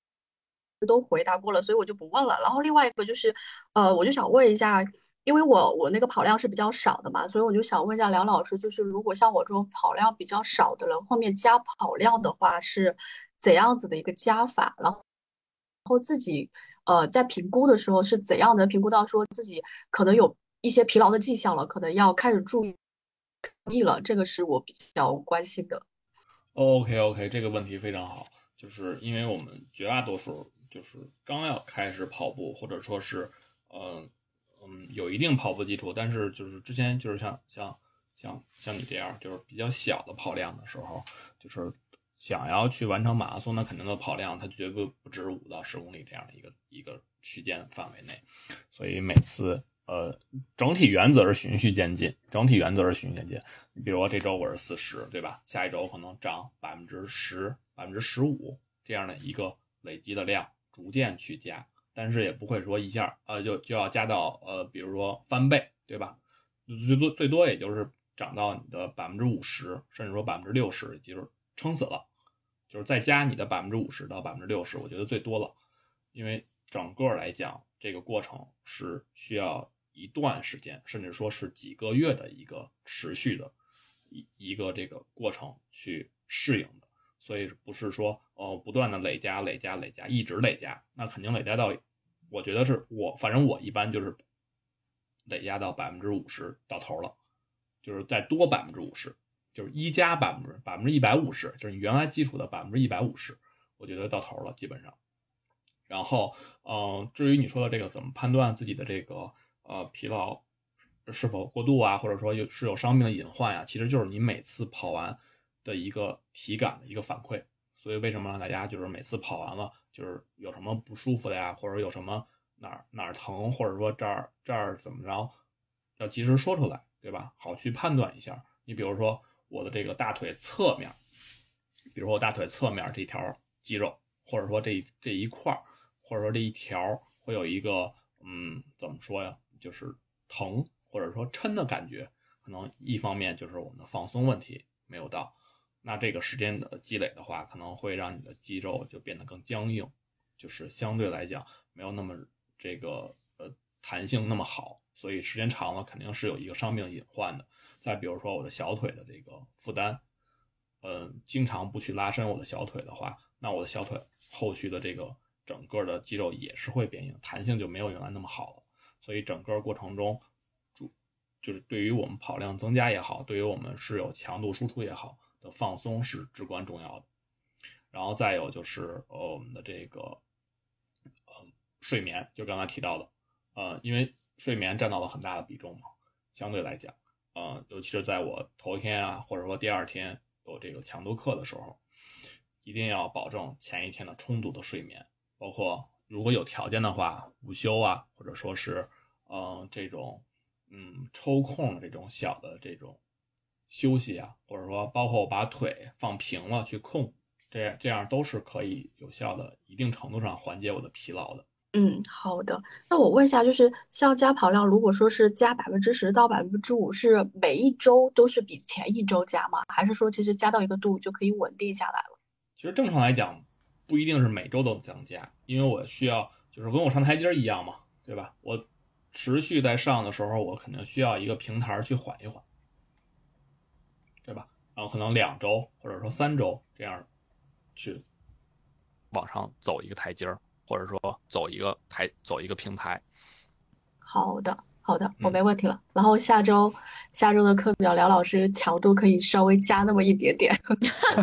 都回答过了，所以我就不问了。然后另外一个就是，呃，我就想问一下，因为我我那个跑量是比较少的嘛，所以我就想问一下梁老师，就是如果像我这种跑量比较少的人，后面加跑量的话是怎样子的一个加法？然后然后自己呃在评估的时候是怎样能评估到说自己可能有一些疲劳的迹象了，可能要开始注意注意了，这个是我比较关心的。OK OK，这个问题非常好，就是因为我们绝大多数就是刚要开始跑步，或者说是呃嗯有一定跑步基础，但是就是之前就是像像像像你这样就是比较小的跑量的时候，就是想要去完成马拉松，那肯定的跑量它绝不不止五到十公里这样的一个一个区间范围内，所以每次呃整体原则是循序渐进，整体原则是循序渐进。你比如说这周我是四十，对吧？下一周可能涨百分之十、百分之十五这样的一个累积的量，逐渐去加，但是也不会说一下呃就就要加到呃比如说翻倍，对吧？最多最多也就是涨到你的百分之五十，甚至说百分之六十，也就是撑死了，就是再加你的百分之五十到百分之六十，我觉得最多了，因为整个来讲，这个过程是需要一段时间，甚至说是几个月的一个持续的一一个这个过程去适应的，所以不是说哦不断的累加累加累加，一直累加，那肯定累加到，我觉得是我反正我一般就是累加到百分之五十到头了，就是再多百分之五十，就是一加百分之百分之一百五十，就是你原来基础的百分之一百五十，我觉得到头了基本上。然后，嗯，至于你说的这个怎么判断自己的这个呃疲劳是否过度啊，或者说有是有伤病的隐患呀、其实就是你每次跑完的一个体感的一个反馈。所以为什么让大家就是每次跑完了，就是有什么不舒服的呀，或者有什么哪儿哪儿疼，或者说这儿这儿怎么着，要及时说出来，对吧？好去判断一下。你比如说我的这个大腿侧面，比如说我大腿侧面这条肌肉，或者说这这一块儿，或者说这一条会有一个嗯，怎么说呀？就是疼或者说抻的感觉，可能一方面就是我们的放松问题没有到。那这个时间的积累的话，可能会让你的肌肉就变得更僵硬，就是相对来讲没有那么这个呃弹性那么好，所以时间长了肯定是有一个伤病隐患的。再比如说我的小腿的这个负担，呃，经常不去拉伸我的小腿的话，那我的小腿后续的这个整个的肌肉也是会变硬，弹性就没有原来那么好了。所以整个过程中，主就是对于我们跑量增加也好，对于我们是有强度输出也好。的放松是至关重要的。然后再有就是呃我们的这个呃睡眠，就刚才提到的，呃，因为睡眠占到了很大的比重嘛，相对来讲，呃，尤其是在我头一天啊，或者说第二天有这个强度课的时候，一定要保证前一天的充足的睡眠，包括如果有条件的话，午休啊，或者说是呃这种嗯抽空这种小的这种休息啊，或者说包括把腿放平了去控，这样这样都是可以有效的，一定程度上缓解我的疲劳的。嗯，好的。那我问一下，就是像加跑量，如果说是加百分之十到百分之五，是每一周都是比前一周加吗？还是说其实加到一个度就可以稳定下来了？其实正常来讲，不一定是每周都增加，因为我需要就是跟我上台阶儿一样嘛，对吧？我持续在上的时候，我肯定需要一个平台去缓一缓？然后可能两周或者说三周这样去往上走一个台阶儿，或者说走一个台走一个平台。好的，好的，我没问题了。然后下周下周的课表，梁老师强度可以稍微加那么一点点。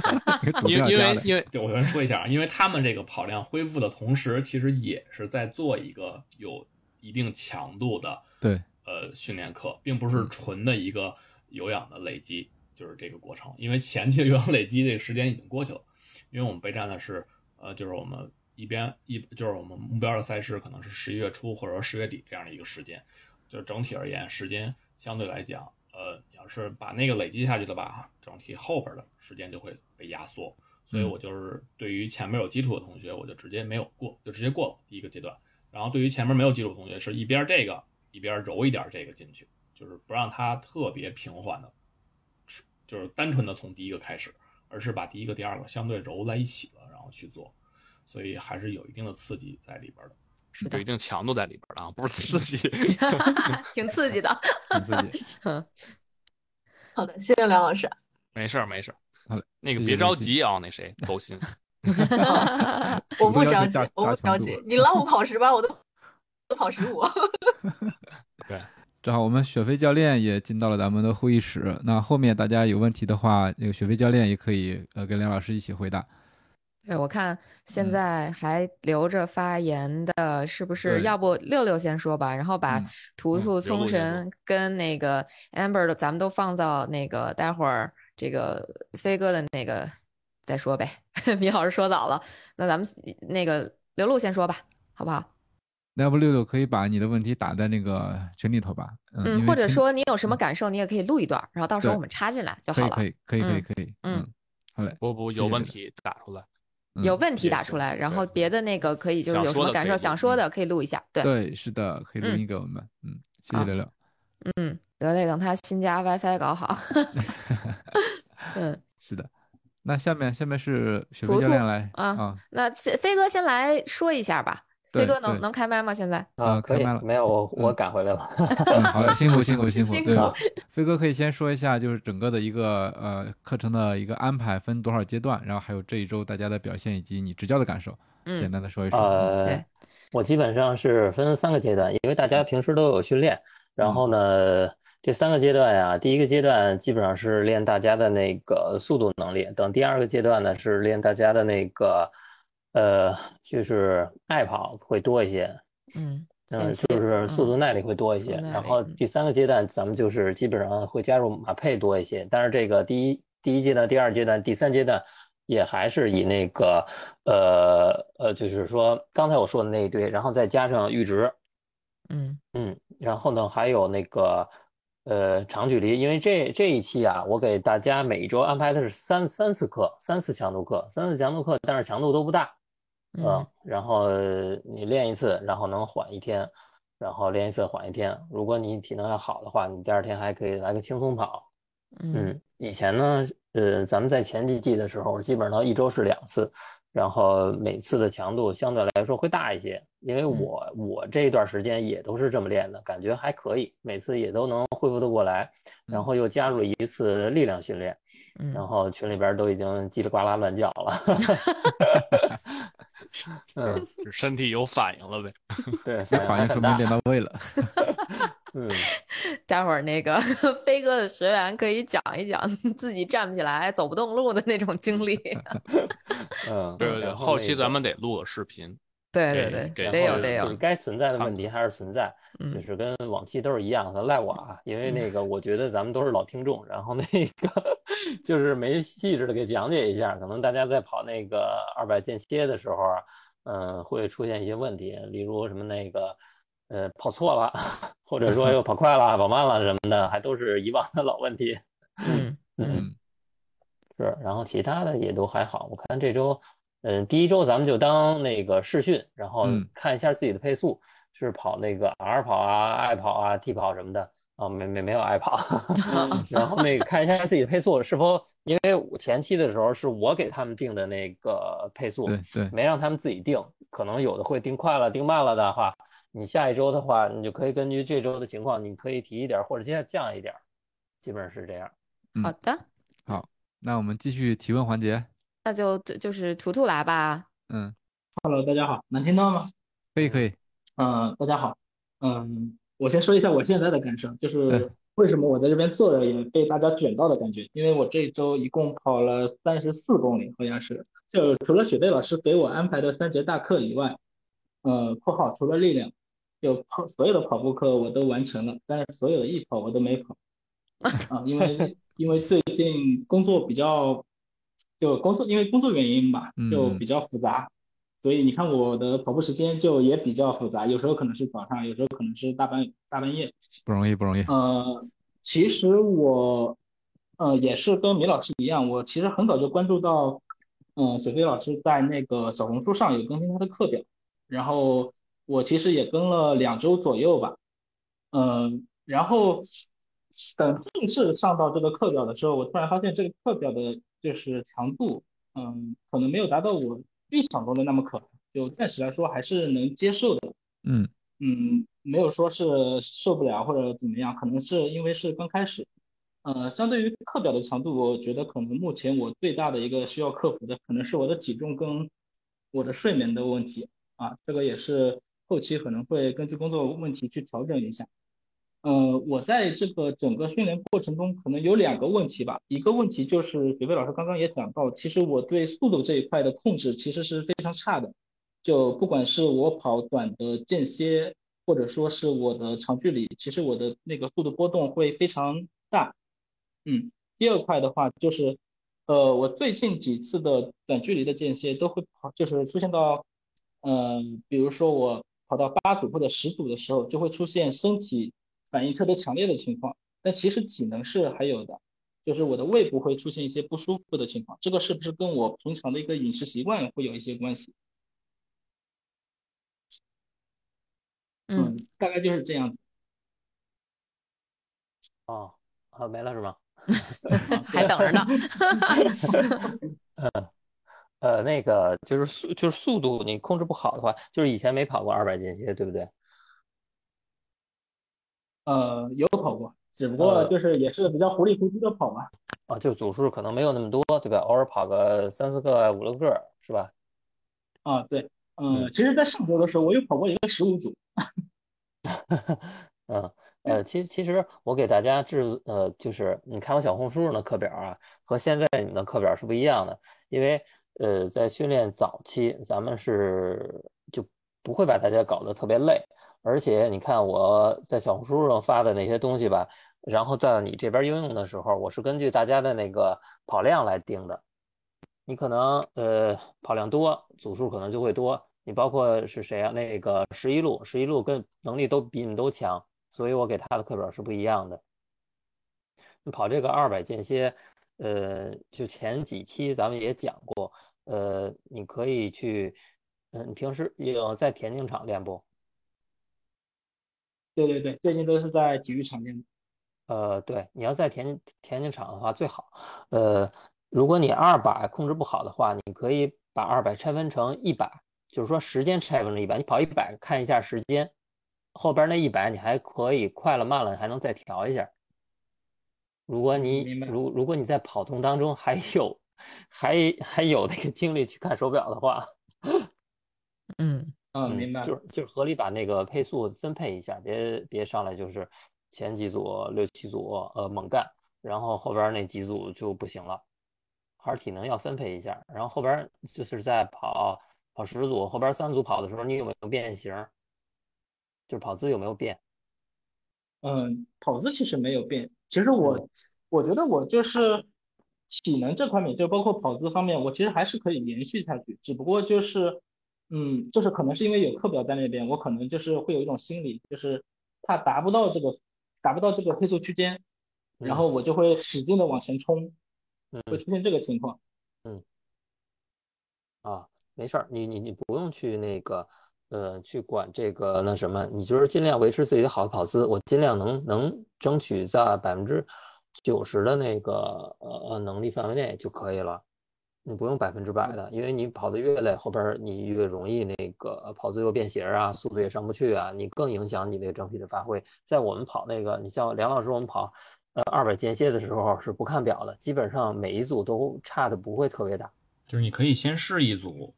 因为因为因为，对我先说一下啊，因为他们这个跑量恢复的同时，其实也是在做一个有一定强度的对呃训练课，并不是纯的一个有氧的累积，就是这个过程。因为前期的有氧累积这个时间已经过去了，因为我们备战的是呃，就是我们一边一就是我们目标的赛事可能是十一月初或者说十月底这样的一个时间，就是整体而言时间相对来讲。呃，要是把那个累积下去的吧，整体后边的时间就会被压缩，所以我就是对于前面有基础的同学，我就直接没有过，就直接过了第一个阶段。然后对于前面没有基础的同学，是一边这个一边揉一点这个进去，就是不让它特别平缓的，就是单纯的从第一个开始，而是把第一个、第二个相对揉在一起了，然后去做，所以还是有一定的刺激在里边的。有一定强度在里边的啊，不是刺激，挺刺激的，挺刺激。好的，谢谢梁老师。没事儿，没事儿。那个别着急啊，那谁走心。我不着急，我不着急。你让我跑十八，我都都跑十五。对，正好我们雪飞教练也进到了咱们的会议室。那后面大家有问题的话，那个雪飞教练也可以呃跟梁老师一起回答。对，我看现在还留着发言的，是不是？要不六六先说吧，然后把图图、聪神跟那个 Amber 的，咱们都放到那个待会儿这个飞哥的那个再说呗。米老师说早了，那咱们那个刘璐先说吧，好不好？那要不六六可以把你的问题打在那个群里头吧？嗯，或者说你有什么感受，你也可以录一段，然后到时候我们插进来就好了。可以，可以，可以，可以。嗯，好嘞。不不，有问题打出来。有问题打出来，然后别的那个可以就是有什么感受想说的可以录一下，对对是的，可以录音给我们，嗯，谢谢六六，嗯，得嘞，等他新家 WiFi 搞好，嗯，是的，那下面下面是雪飞教练来啊，那飞哥先来说一下吧。飞哥能能开麦吗？现在啊，可以了。没有我我赶回来了。好了，辛苦辛苦辛苦。辛苦。飞哥可以先说一下，就是整个的一个呃课程的一个安排分多少阶段，然后还有这一周大家的表现以及你执教的感受，简单的说一说。呃，我基本上是分三个阶段，因为大家平时都有训练，然后呢，这三个阶段呀，第一个阶段基本上是练大家的那个速度能力，等第二个阶段呢是练大家的那个。呃，就是爱跑会多一些，嗯嗯，就是速度耐力会多一些。然后第三个阶段，咱们就是基本上会加入马配多一些。但是这个第一第一阶段、第二阶段、第三阶段也还是以那个呃呃，就是说刚才我说的那一堆，然后再加上阈值，嗯嗯，然后呢还有那个呃长距离，因为这这一期啊，我给大家每一周安排的是三三次课，三次强度课，三次强度课，但是强度都不大。嗯，然后你练一次，然后能缓一天，然后练一次缓一天。如果你体能要好的话，你第二天还可以来个轻松跑。嗯，以前呢，呃，咱们在前几季的时候，基本上一周是两次，然后每次的强度相对来说会大一些。因为我我这一段时间也都是这么练的，感觉还可以，每次也都能恢复得过来。然后又加入一次力量训练，然后群里边都已经叽里呱啦乱叫了。嗯，身体有反应了呗？对，反应说明练到位了。嗯，待会儿那个飞哥的学员可以讲一讲自己站不起来、走不动路的那种经历。嗯，对对对，后后期咱们得录个视频。对对给对，给得有后就是得有。该存在的问题还是存在，嗯就是跟往期都是一样的，赖我啊，因为那个我觉得咱们都是老听众，然后那个 就是没细致的给讲解一下，可能大家在跑那个二百间歇的时候啊，嗯，会出现一些问题，例如什么那个呃跑错了，或者说又跑快了、跑慢了什么的，还都是以往的老问题。嗯嗯，是，然后其他的也都还好。我看这周，嗯，第一周咱们就当那个试训，然后嗯看一下自己的配速，是跑那个 R 跑啊、I 跑啊、T 跑什么的啊，没没没有 I 跑，然后那个看一下自己的配速是否，因为我前期的时候是我给他们定的那个配速，对对，没让他们自己定，可能有的会定快了、定慢了的话，你下一周的话，你就可以根据这周的情况，你可以提一点儿或者降降一点儿，基本上是这样。嗯好的，好，那我们继续提问环节。那就就是图图来吧。嗯，Hello，大家好，能听到吗？可以可以。嗯、大家好，嗯，我先说一下我现在的感受，就是为什么我在这边坐着也被大家卷到的感觉，因为我这周一共跑了三十四公里，好像是，就除了雪贝老师给我安排的三节大课以外，呃（括号除了力量），就跑所有的跑步课我都完成了，但是所有的艺跑我都没跑，啊，因为因为最近工作比较，就工作因为工作原因吧，就嗯比较复杂。所以你看我的跑步时间就也比较复杂，有时候可能是早上，有时候可能是大半大半夜。不容易不容易。呃，其实我呃也是跟米老师一样，我其实很早就关注到，嗯、雪飞老师在那个小红书上有更新他的课表，然后我其实也跟了两周左右吧，嗯、然后等正式上到这个课表的时候，我突然发现这个课表的就是强度，嗯，可能没有达到我预想中的那么可怕，就暂时来说还是能接受的。嗯嗯，没有说是受不了或者怎么样，可能是因为是刚开始。呃，相对于课表的强度，我觉得可能目前我最大的一个需要克服的，可能是我的体重跟我的睡眠的问题啊，这个也是后期可能会根据工作问题去调整一下。呃，我在这个整个训练过程中，可能有两个问题吧。一个问题就是雪飞老师刚刚也讲到，其实我对速度这一块的控制其实是非常差的。就不管是我跑短的间歇，或者说是我的长距离，其实我的那个速度波动会非常大。嗯，第二块的话就是，呃，我最近几次的短距离的间歇都会跑，就是出现到，嗯、比如说我跑到八组或者十组的时候，就会出现身体反应特别强烈的情况，但其实体能是还有的，就是我的胃部会出现一些不舒服的情况，这个是不是跟我平常的一个饮食习惯会有一些关系？嗯，大概就是这样子。哦，啊，没了是吗？还等着呢。嗯，呃，那个就是速就是速度你控制不好的话，就是以前没跑过二百间歇，对不对？呃，有跑过，只不过呃就是也是比较糊里糊涂的跑嘛。啊，就组数可能没有那么多，对吧？偶尔跑个三四个、五六个，是吧？啊，对，嗯，其实，在上周的时候，我有跑过一个十五组。嗯，呃，其实其实我给大家制呃，就是你看我小红书上的课表啊，和现在你们的课表是不一样的，因为呃，在训练早期，咱们是就不会把大家搞得特别累，而且你看我在小红书上发的那些东西吧，然后在你这边应用的时候，我是根据大家的那个跑量来定的。你可能呃跑量多，组数可能就会多。你包括是谁啊？那个十一路，十一路跟能力都比你们都强，所以我给他的课表是不一样的。你跑这个二百间歇，呃，就前几期咱们也讲过，呃，你可以去，嗯、你平时有在田径场练不？对对对，最近都是在体育场练。呃，对，你要在田田径场的话最好。呃，如果你二百控制不好的话，你可以把二百拆分成一百，就是说时间拆分成一百，你跑一百看一下时间，后边那一百你还可以快了慢了，你还能再调一下。如果你如如果你在跑动当中还有还还有那个精力去看手表的话，嗯嗯，明白。就是就是合理把那个配速分配一下，别别上来就是前几组六七组呃猛干，然后后边那几组就不行了，还是体能要分配一下。然后后边就是在跑跑十组，后边三组跑的时候，你有没有变形？就是跑姿有没有变？嗯，跑姿其实没有变。其实我我觉得我就是体能这块面，就包括跑姿方面，我其实还是可以延续下去，只不过就是。嗯，就是可能是因为有课表在那边，我可能就是会有一种心理，就是怕达不到这个达不到这个配速区间，然后我就会使劲的往前冲，会出现这个情况。嗯，啊，没事儿，你你你不用去那个呃去管这个那什么，你就是尽量维持自己的好的跑姿，我尽量能能争取在百分之九十的那个呃呃能力范围内就可以了。你不用百分之百的，因为你跑得越累，后边你越容易那个跑自由变形啊，速度也上不去啊，你更影响你那个整体的发挥。在我们跑那个，你像梁老师，我们跑呃二百间歇的时候是不看表的，基本上每一组都差的不会特别大。就是你可以先试一组，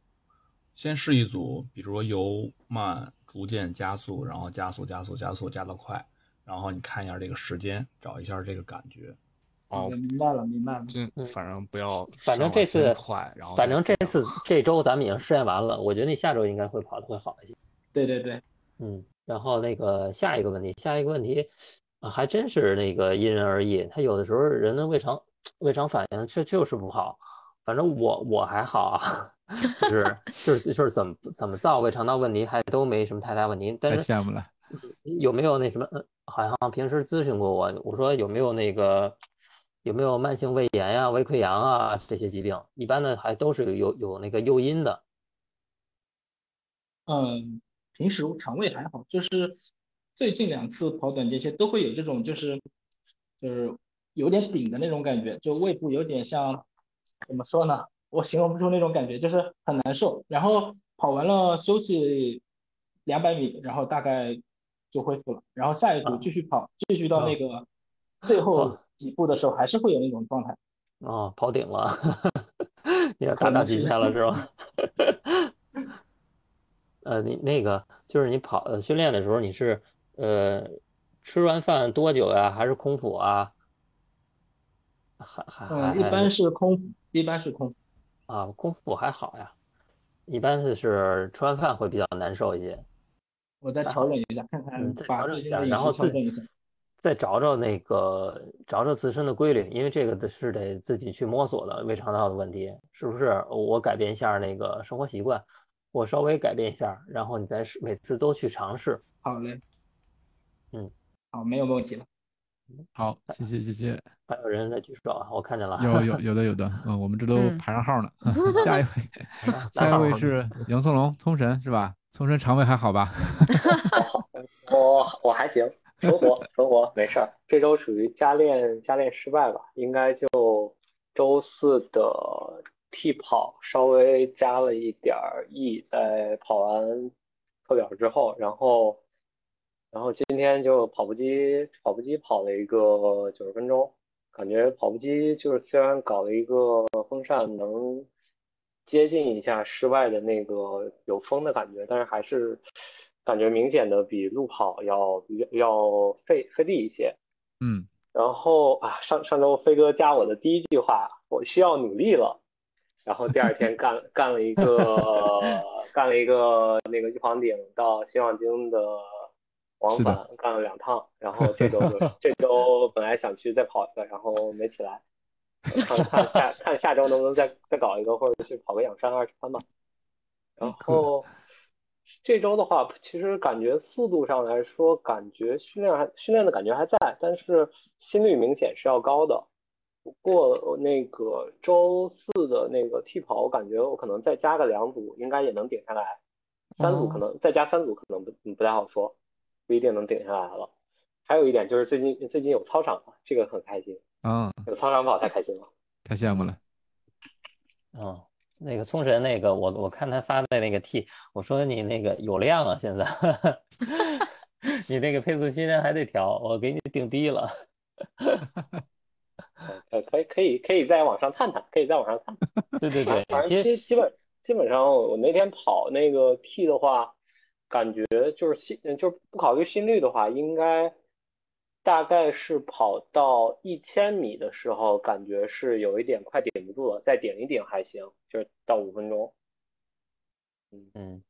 先试一组，比如说由慢逐渐加速，然后加速加速加速加到快，然后你看一下这个时间，找一下这个感觉。哦，明白了，明白了。就反正不要，反正这次快，然后反正这次 这周咱们已经试验完了，我觉得你下周应该会跑的会好一些。对对对，嗯，然后那个下一个问题，下一个问题啊，还真是那个因人而异，他有的时候人的胃肠胃肠反应确就是不好，反正我我还好啊，就是就是就是怎么怎么造胃肠道问题还都没什么太大问题，但是羡慕了，有没有那什么？好像平时咨询过我，我说有没有那个？有没有慢性胃炎呀、胃溃疡啊这些疾病？一般的还都是有有那个诱因的。嗯，平时肠胃还好，就是最近两次跑短间歇都会有这种，就是就是有点顶的那种感觉，就胃部有点像怎么说呢？我形容不出那种感觉，就是很难受。然后跑完了休息两百米，然后大概就恢复了。然后下一组继续跑，继续到那个最后。几步的时候还是会有那种状态，哦，跑顶了，你要大大极限了是吧？呃，你那个就是你跑训练的时候，你是呃吃完饭多久呀？还是空腹啊？还还还一般是空，一般是空腹啊，空腹还好呀，一般是是吃完饭会比较难受一些。我再调整一下，看看把调整一下，然后调整一下。再找找那个找找自身的规律，因为这个是得自己去摸索的胃肠道的问题，是不是？我改变一下那个生活习惯，我稍微改变一下，然后你再每次都去尝试。好嘞，嗯，好，没有问题了。好，谢谢谢谢。还有人在举手啊，我看见了。有有 有的有的，嗯，我们这都排上号呢。下一位，下一位是杨松龙，聪神是吧？聪神肠胃还好吧？我我还行。存活 存活没事儿，这周属于加练加练失败吧，应该就周四的替跑稍微加了一点儿 E，在跑完课表之后，然后然后今天就跑步机跑步机跑了一个九十分钟，感觉跑步机就是虽然搞了一个风扇能接近一下室外的那个有风的感觉，但是还是。感觉明显的比路跑要要费费力一些，嗯，然后啊，上上周飞哥加我的第一句话，我需要努力了，然后第二天干干了一个 干了一个那个玉皇顶到新望京的往返，干了两趟，然后这周就 这周本来想去再跑一个，然后没起来，看看下 看下周能不能再再搞一个，或者去跑个仰山二十三吧，然后。这周的话，其实感觉速度上来说，感觉训练还训练的感觉还在，但是心率明显是要高的。不过那个周四的那个替跑，我感觉我可能再加个两组，应该也能顶下来。三组可能再加三组可能不不太好说，不一定能顶下来了。还有一点就是最近最近有操场了，这个很开心啊！有操场跑太开心了，太羡慕了。嗯。那个聪神，那个我我看他发的那个 T，我说你那个有量啊，现在，你那个配速现在还得调，我给你定低了。呃，可以可以可以在网上探探，可以在网上探。对对对，反正基基本基本上我那天跑那个 T 的话，感觉就是心，嗯就是不考虑心率的话，应该大概是跑到一千米的时候，感觉是有一点快顶不住了，再顶一顶还行，就是到五分钟。嗯嗯，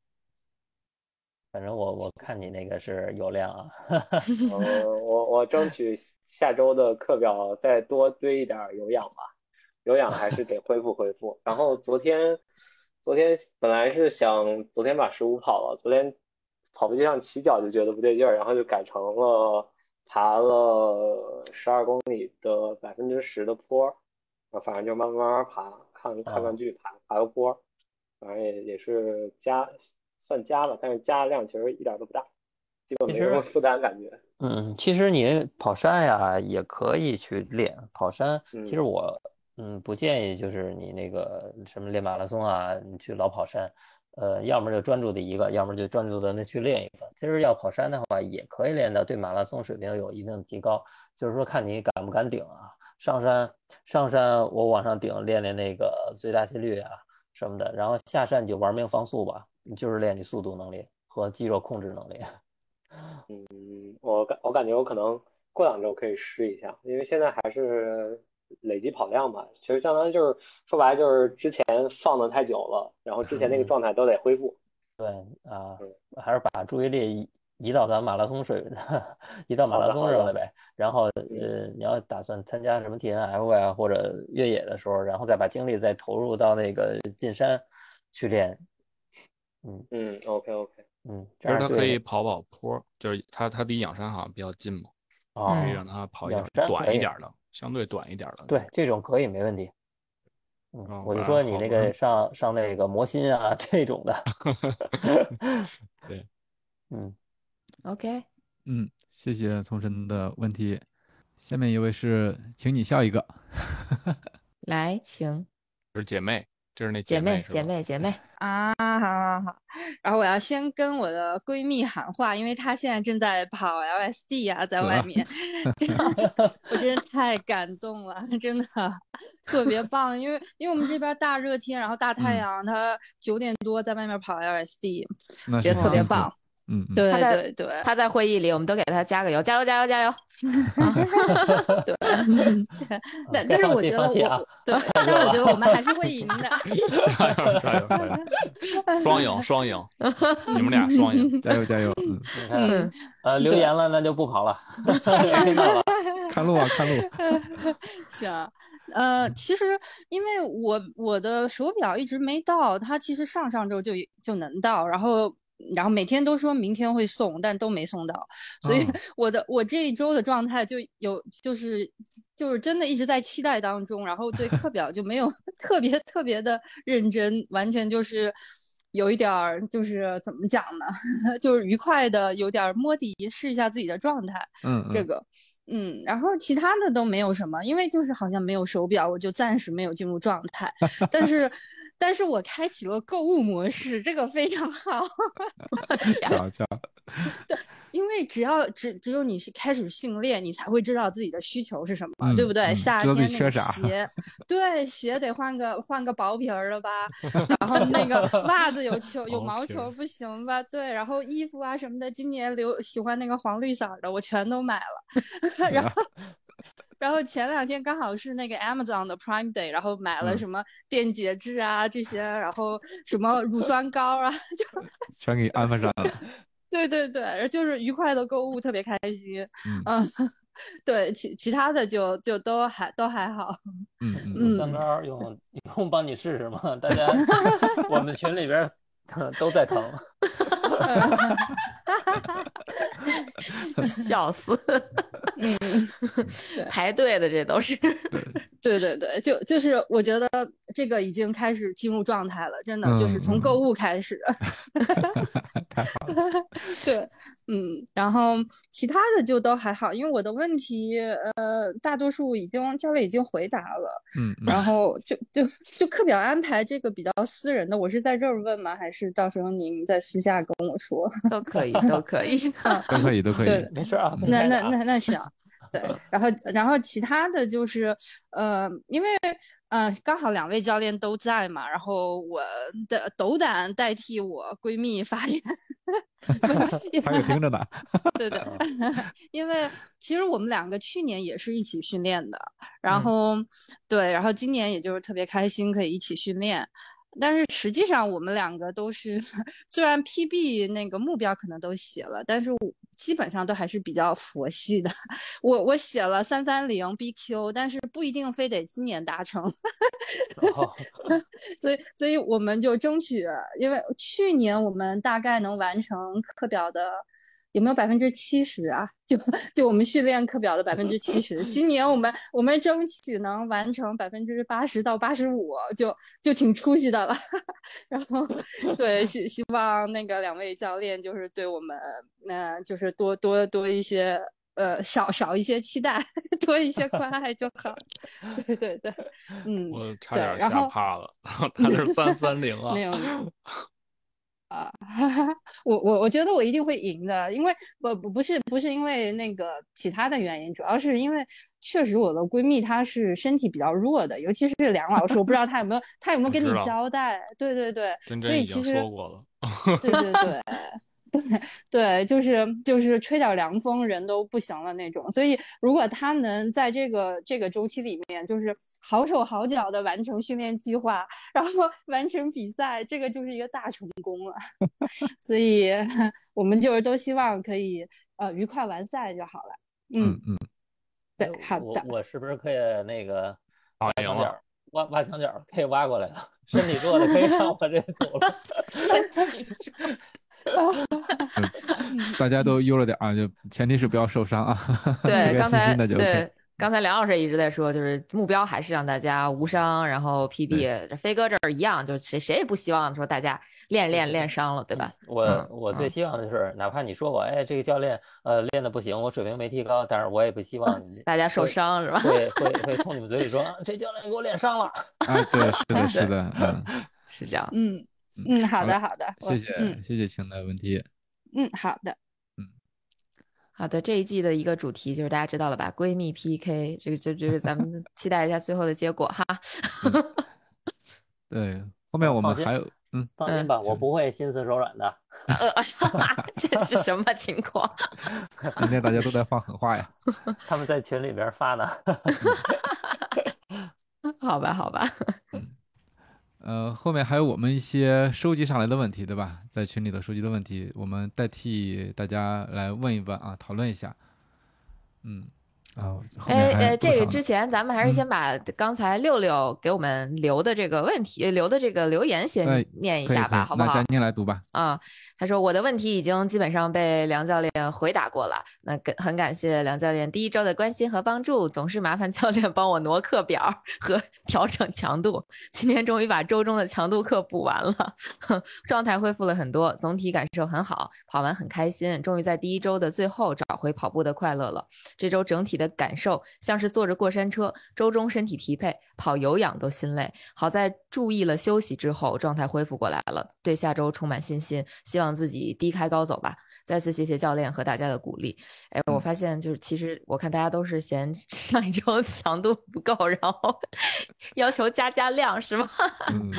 反正我我看你那个是有量啊。呃，我我争取下周的课表再多堆一点儿有氧吧，有氧还是得恢复恢复。然后昨天，昨天本来是想昨天把十五跑了，昨天跑步机上起脚就觉得不对劲儿，然后就改成了爬了十二公里的百分之十的坡儿，啊，反正就慢慢爬，看看看剧，爬爬个坡儿，反正也也是加算加了，但是加的量其实一点儿都不大，基本没什么负担感觉。嗯，其实你跑山呀也可以去练跑山。其实我嗯不建议就是你那个什么练马拉松啊，你去老跑山，呃，要么就专注的一个，要么就专注的那去练一个。其实要跑山的话，也可以练到对马拉松水平有一定的提高，就是说看你敢不敢顶啊。上山上山我往上顶练练那个最大心率啊什么的，然后下山你就玩命放速吧，就是练你速度能力和肌肉控制能力。嗯，我感我感觉我可能过两周可以试一下，因为现在还是累积跑量嘛。其实相当于就是说白了就是之前放的太久了，然后之前那个状态都得恢复。对啊，还是把注意力移移到咱马拉松水，移到马拉松上来呗。然后呃，你要打算参加什么 TNF 呀或者越野的时候，然后再把精力再投入到那个进山去练。嗯嗯，OK OK。嗯，其实他可以跑跑坡，就是他他离仰山好像比较近嘛，啊可以让他跑一仰点短一点的，相对短一点的。对，这种可以没问题。嗯，哦我就说你那个上上那个魔心啊 这种的。对，嗯 OK，嗯，谢谢丛神的问题。下面一位是，请你笑一个。来，请这是姐妹，这是那姐妹，姐妹，姐妹，啊，好好好。然后我要先跟我的闺蜜喊话，因为她现在正在跑 LSD 啊，在外面，这样我真的太感动了，真的特别棒。因为因为我们这边大热天，然后大太阳，她九点多在外面跑 LSD，觉得特别棒。嗯，嗯对对对，他在会议里，我们都给他加个油，加油，加油，加油。对，但但是我觉得我对，但是我觉得我们还是会赢的。加油加油加油！双赢双赢，你们俩双赢，加油加油！嗯，呃，留言了那就不跑了，听到了。看路啊看路。行，呃，其实因为我我的手表一直没到，它其实上上周就就能到，然后然后每天都说明天会送，但都没送到，所以哦 我的我这一周的状态就有就是就是真的一直在期待当中，然后对课 表就没有 特别特别的认真，完全就是。有一点儿就是怎么讲呢，就是愉快的，有点儿摸底，试一下自己的状态。嗯嗯这个，嗯，然后其他的都没有什么，因为就是好像没有手表，我就暂时没有进入状态。但是，但是我开启了购物模式，这个非常好。瞧瞧，对，因为只要只只有你是开始训练，你才会知道自己的需求是什么，嗯对不对？嗯夏天那个鞋，对，鞋得换个换个薄皮儿了吧？然后那个 袜子有球有毛球不行吧？对，然后衣服啊什么的，今年流喜欢那个黄绿色儿的，我全都买了。然后然后前两天刚好是那个 Amazon 的 Prime Day，然后买了嗯什么电解质啊这些，然后什么乳酸膏啊，就全给安排上了。对对对，就是愉快的购物，特别开心。嗯，对，其其他的就就都还都还好。嗯嗯三高用用帮你试试吗？大家我们群里边都在疼。笑死！嗯，排队的这都是。对对对，就就是我觉得这个已经开始进入状态了，真的就是嗯从购物开始。对，嗯，然后其他的就都还好，因为我的问题，呃，大多数已经教练已经回答了。嗯，然后就就就课表安排这个比较私人的，我是在这儿问吗？还是到时候您在私下跟我说？都可以，都可以。都可以都可以对，没事啊。那那那那行，对，然后然后其他的就是，呃，因为呃，刚好两位教练都在嘛，然后我的斗胆代替我闺蜜发言。还有听着呢。对对，因为其实我们两个去年也是一起训练的，嗯然后、对，然后今年也就是特别开心可以一起训练。但是实际上我们两个都是，虽然 PB 那个目标可能都写了，但是我基本上都还是比较佛系的。我我写了三三零 BQ，但是不一定非得今年达成。所以，所以我们就争取，因为去年我们大概能完成课表的有没有百分之七十啊？就就我们训练课表的百分之七十，今年我们我们争取能完成百分之八十到八十五，就就挺出息的了。然后，对，希希望那个两位教练就是对我们，呃，就是多多多一些。呃，少少一些期待，多一些关爱就好。对对对，嗯，我差对点吓怕了，他是三三零啊，没有没有 啊，我我我觉得我一定会赢的，因为不不不是不是因为那个其他的原因，主要是因为确实我的闺蜜她是身体比较弱的，尤其是梁老师，我不知道她有没有她有没有跟你交代？对对对，所以其实说过了。对 对对。对对，就是就是吹点凉风，人都不行了那种。所以，如果他能在这个这个周期里面，就是好手好脚的完成训练计划，然后 完成比赛，这个就是一个大成功了。所以，我们就是都希望可以呃愉快完赛就好了。嗯嗯，对，好我的。我是不是可以那个打挖墙角？挖挖墙角可以挖过来了，身体弱的可以上我这走了。大家都悠着点啊，就前提是不要受伤啊。对，刚才对。刚才梁老师一直在说，就是目标还是让大家无伤，然后 PB，这飞哥这儿一样，就谁谁也不希望说大家练练练伤了，对吧？我嗯我最希望的是，哪怕你说我，哎，这个教练呃练的不行，我水平没提高，但是我也不希望 大家受伤是吧会会会从你们嘴里说，啊这教练给我练伤了。啊，对，是的，是的，嗯，是这样。嗯嗯，好的好的，谢谢嗯谢谢晴的问题。嗯好的。嗯好的，这一季的一个主题就是大家知道了吧？闺蜜 PK，这个就就是咱们 期待一下最后的结果哈。对，后面我们还有，嗯，放心吧，我不会心慈手软的。呃，这是什么情况？今天大家都在放狠话呀。他们在群里边发呢。好吧，好吧。呃，后面还有我们一些收集上来的问题，对吧？在群里的收集的问题，我们代替大家来问一问啊，讨论一下。嗯，啊，哎哎，这个之前咱们还是先嗯把刚才六六给我们留的这个问题、留的这个留言哎先念一下吧，好不好那佳？妮来读吧。啊、他说我的问题已经基本上被梁教练回答过了，那感很感谢梁教练第一周的关心和帮助，总是麻烦教练帮我挪课表 和调整强度。今天终于把周中的强度课补完了，哼状态恢复了很多，总体感受很好，跑完很开心，终于在第一周的最后找回跑步的快乐了。这周整体的感受像是坐着过山车，周中身体疲惫，跑有氧都心累。好在注意了休息之后，状态恢复过来了，对下周充满信心，希望自己低开高走吧。再次谢谢教练和大家的鼓励。哎，我发现就是其实我看大家都是嫌 上一周强度不够，然后 要求加加量，是吗？嗯，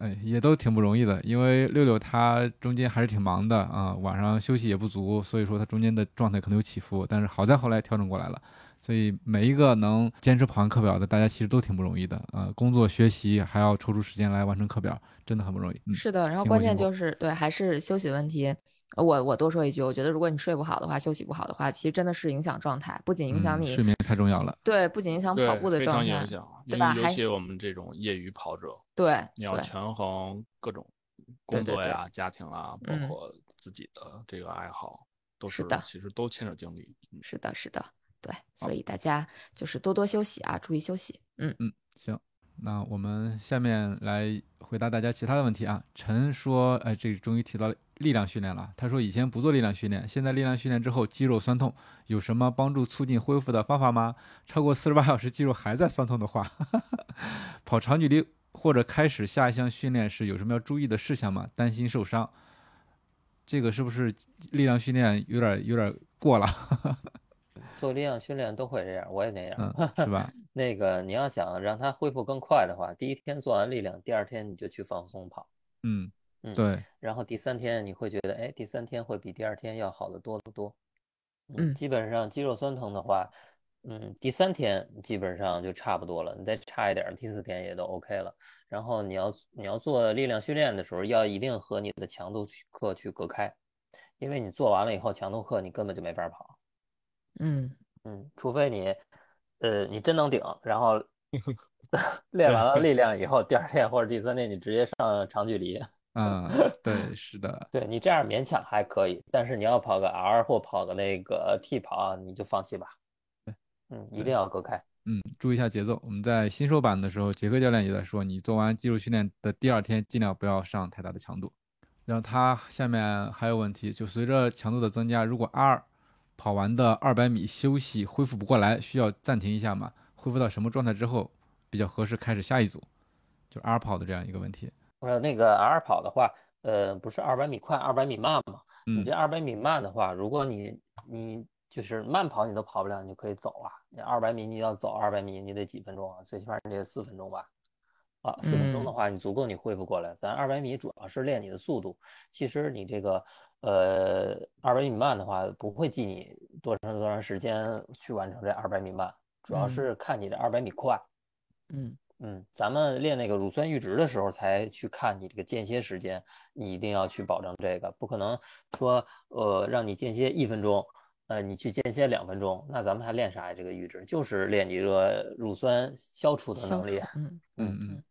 哎，也都挺不容易的，因为六六他中间还是挺忙的啊，晚上休息也不足，所以说他中间的状态可能有起伏，但是好在后来调整过来了。所以每一个能坚持跑完课表的，大家其实都挺不容易的啊、工作、学习还要抽出时间来完成课表，真的很不容易。嗯、是的，然后关键就是对，还是休息的问题。呃我我多说一句，我觉得如果你睡不好的话，休息不好的话，其实真的是影响状态，不仅影响你、嗯睡眠太重要了。对，不仅影响跑步的状态常影响，，对吧？还尤尤其我们这种业余跑者，对你要权衡各种对对对工作呀、家庭啊，包嗯括自己的这个爱好，都是是的其实都牵扯精力。嗯是的，是的，对，所以大家就是多多休息啊，注意休息。嗯嗯，行，那我们下面来回答大家其他的问题啊。陈说，哎，这终于提到力量训练了。他说以前不做力量训练，现在力量训练之后肌肉酸痛，有什么帮助促进恢复的方法吗？超过四十八小时肌肉还在酸痛的话，跑长距离或者开始下一项训练时有什么要注意的事项吗？担心受伤。这个是不是力量训练有点有点过了？做力量训练都会这样，我也那样，嗯，是吧？那个你要想让它恢复更快的话，第一天做完力量，第二天你就去放松跑，嗯，嗯，对，然后第三天你会觉得，哎，第三天会比第二天要好得多得多。嗯基本上肌肉酸疼的话，嗯，第三天基本上就差不多了，你再差一点儿，第四天也都 OK 了。然后你要你要做力量训练的时候，要一定和你的强度去课去隔开，因为你做完了以后，强度课你根本就没法跑。嗯嗯，除非你，呃，你真能顶，然后 练完了力量以后，第二天或者第三天你直接上长距离。嗯，对，是的，对你这样勉强还可以，但是你要跑个 R 或跑个那个 T 跑，你就放弃吧。对嗯，一定要隔开。嗯，注意一下节奏。我们在新手版的时候，杰克教练也在说，你做完肌肉训练的第二天，尽量不要上太大的强度。然后他下面还有问题，就随着强度的增加，如果 R 跑完的二百米休息恢复不过来，需要暂停一下嘛？恢复到什么状态之后比较合适开始下一组？就 R 跑的这样一个问题。呃，那个 R 跑的话，呃，不是二百米快，二百米慢嘛？嗯你这二百米慢的话，如果你你就是慢跑你都跑不了，你就可以走啊。你二百米你要走二百米，你得几分钟啊？最起码你得四分钟吧？啊，四分钟的嗯话，你足够你恢复过来。咱二百米主要是练你的速度，其实你这个呃二百米慢的话，不会记你多长多长时间去完成这二百米慢，主要嗯是看你这二百米快。嗯嗯，咱们练那个乳酸阈值的时候才去看你这个间歇时间，你一定要去保证这个，不可能说呃让你间歇一分钟，呃你去间歇两分钟，那咱们还练啥呀？这个阈值就是练你这个乳酸消除的能力嗯嗯嗯，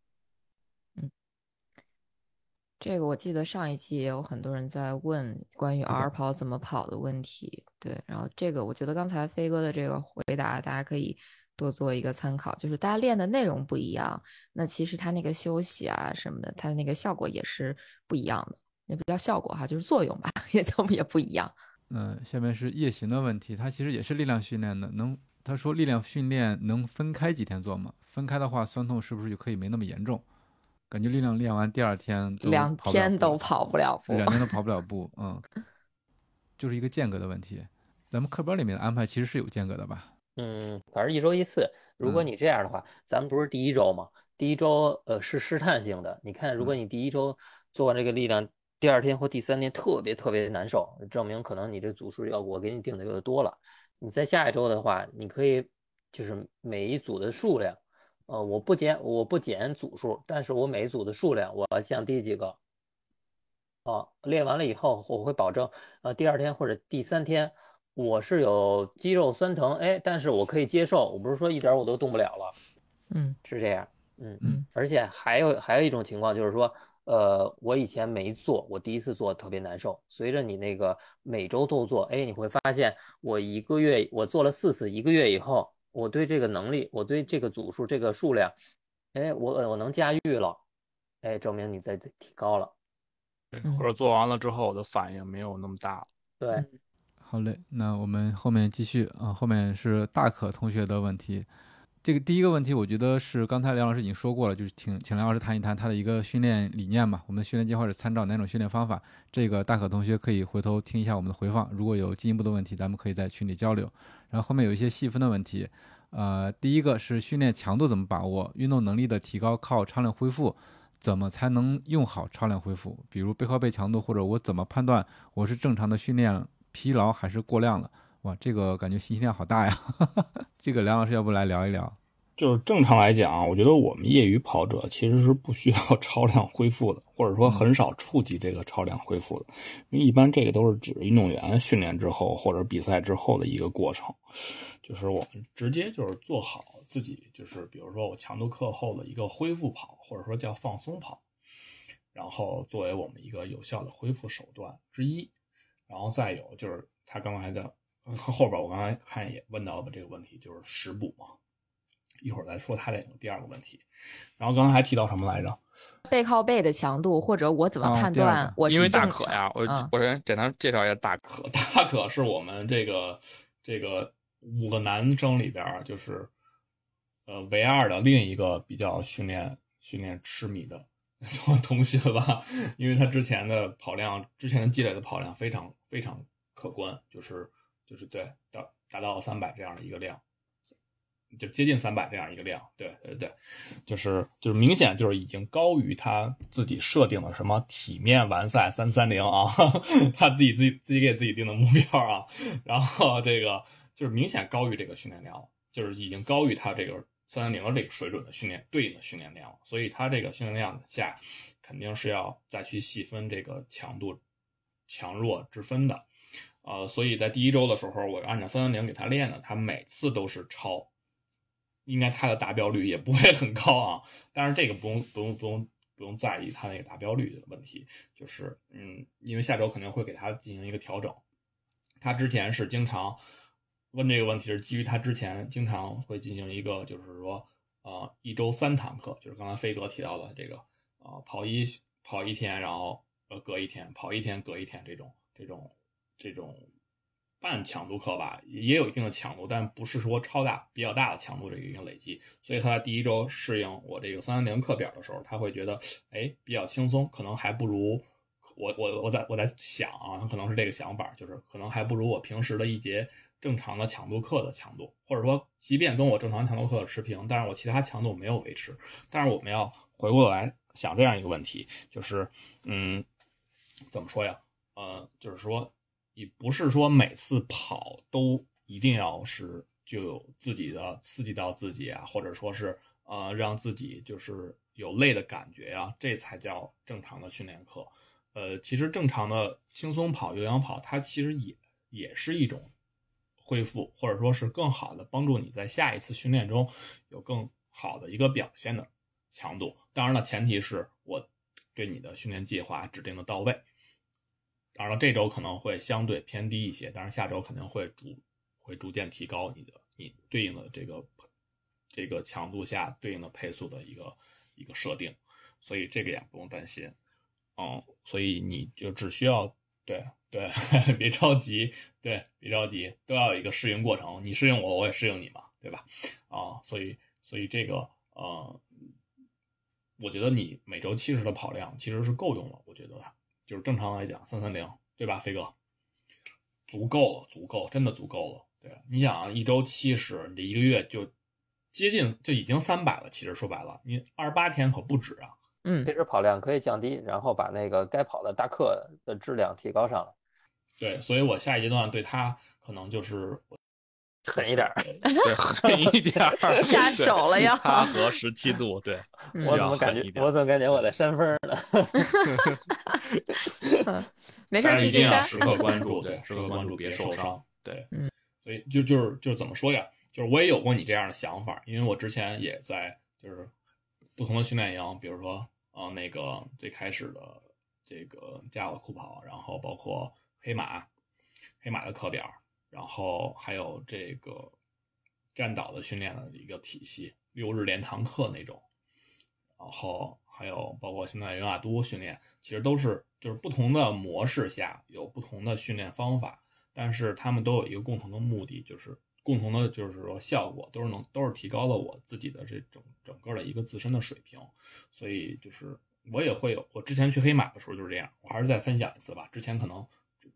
这个我记得上一期也有很多人在问关于 R 跑怎么跑的问题，对，然后这个我觉得刚才飞哥的这个回答，大家可以多做一个参考，就是大家练的内容不一样，那其实他那个休息啊什么的，他的那个效果也是不一样的，那不叫效果哈，就是作用吧，也就也不一样。嗯，下面是夜行的问题，它其实也是力量训练的，能他说力量训练能分开几天做吗？分开的话，酸痛是不是就可以没那么严重？感觉力量练完第二天两天都跑不了步，两天都跑不了步，嗯，就是一个间隔的问题。咱们课本里面的安排其实是有间隔的吧？嗯，反正一周一次。如果嗯你这样的话，咱们不是第一周吗？第一周呃是试探性的。你看，如果你第一周做完这个力量，第二天或第三天特别特别难受，证明可能你这组数要我给你定的有点多了。你在下一周的话，你可以就是每一组的数量，呃，我不减我不减组数，但是我每一组的数量我要降低几个。啊，练完了以后，我会保证，呃，第二天或者第三天，我是有肌肉酸疼，哎，但是我可以接受，我不是说一点儿我都动不了了，嗯是这样，嗯嗯，而且还有还有一种情况就是说，呃，我以前没做，我第一次做特别难受，随着你那个每周都做，哎，你会发现我一个月我做了四次，一个月以后，我对这个能力，我对这个组数这个数量，哎，我我能驾驭了，哎，证明你在提高了。或者做完了之后我的反应没有那么大。对，好嘞，那我们后面继续啊，后面是大可同学的问题。这个第一个问题，我觉得是刚才梁老师已经说过了，就是请请梁老师谈一谈他的一个训练理念嘛。我们的训练计划是参照哪种训练方法？这个大可同学可以回头听一下我们的回放，如果有进一步的问题，咱们可以在群里交流。然后后面有一些细分的问题，呃，第一个是训练强度怎么把握，运动能力的提高靠超量恢复，怎么才能用好超量恢复？比如背靠背强度，或者我怎么判断我是正常的训练疲劳还是过量了？哇，这个感觉信息量好大呀！这个梁老师要不来聊一聊？就是正常来讲，我觉得我们业余跑者其实是不需要 超量恢复的，或者说很少触及这个超量恢复的，因为一般这个都是指运动员训练之后或者比赛之后的一个过程，就是我们直接就是做好自己，就是比如说我强度课后的一个恢复跑，或者说叫放松跑，然后作为我们一个有效的恢复手段之一，然后再有就是他刚才的 后边我刚才看也问到了这个问题，就是食补嘛。一会儿再说他这个第二个问题，然后刚才还提到什么来着？背靠背的强度，或者我怎么哦判断我是因为大可呀，我嗯我先简单介绍一下大可。大可是我们这个这个五个男生里边儿，就是呃唯二的另一个比较训练训练痴迷的 同学吧，因为他之前的跑量，之前的积累的跑量非常非常可观，就是就是对达达到三百这样的一个量，就接近三百这样一个量，对对对，就是就是明显就是已经高于他自己设定的什么体面完赛三三零啊，他自己自己自己给自己定的目标啊，然后这个就是明显高于这个训练量，就是已经高于他这个三三零这个水准的训练对应的训练量了，所以他这个训练量下肯定是要再去细分这个强度强弱之分的。呃，所以在第一周的时候，我按照三三零给他练的，他每次都是超，应该他的达标率也不会很高啊。但是这个不用不用不用不用在意他那个达标率的问题，就是嗯，因为下周肯定会给他进行一个调整。他之前是经常问这个问题，是基于他之前经常会进行一个，就是说呃一周三堂课，就是刚才飞哥提到的这个呃跑一跑一天，然后呃隔一天跑一天隔一天这种这种。这种半强度课吧，也有一定的强度，但不是说超大、比较大的强度这个一个累积。所以他在第一周适应我这个三三零课表的时候，他会觉得，哎，比较轻松，可能还不如我我我在我在想啊，他可能是这个想法，就是可能还不如我平时的一节正常的强度课的强度，或者说，即便跟我正常强度课持平，但是我其他强度没有维持。但是我们要回过来想这样一个问题，就是，嗯，怎么说呀？呃，就是说。你不是说每次跑都一定要是就有自己的刺激到自己啊，或者说是呃让自己就是有累的感觉呀，这才叫正常的训练课。呃，其实正常的轻松跑、有氧跑，它其实也也是一种恢复，或者说是更好的帮助你在下一次训练中有更好的一个表现的强度。当然了，前提是我对你的训练计划指定的到位。当然了，这周可能会相对偏低一些，但是下周肯定会逐会逐渐提高你的你对应的这个这个强度下对应的配速的一个一个设定，所以这个也不用担心，嗯，所以你就只需要对对，别着急，对，别着急，都要有一个适应过程，你适应我，我也适应你嘛，对吧？啊，所以所以这个呃，我觉得你每周七十的跑量其实是够用了，我觉得。就是正常来讲，三三零，对吧，飞哥？足够了，足够，真的足够了。对，你想啊，一周七十，你这一个月就接近就已经三百了。其实说白了，你二十八天可不止啊。嗯，其实跑量可以降低，然后把那个该跑的大课的质量提高上来。对，所以我下一阶段对他可能就是。狠一点，对，狠一点儿，下手了要。他和十七度，对，我怎么感觉，我怎么感觉我在扇风呢？没事，继续扇。时刻关注，对，时刻关注，别受伤。对，嗯，所以就就是就是怎么说呀？就是我也有过你这样的想法，因为我之前也在就是不同的训练营，比如说呃那个最开始的这个加我酷跑，然后包括黑马，黑马的课表。然后还有这个站岛的训练的一个体系，六日连堂课那种，然后还有包括现在尤瓦都训练，其实都是就是不同的模式下有不同的训练方法，但是他们都有一个共同的目的，就是共同的就是说效果都是能都是提高了我自己的这整整个的一个自身的水平，所以就是我也会有，我之前去黑马的时候就是这样，我还是再分享一次吧，之前可能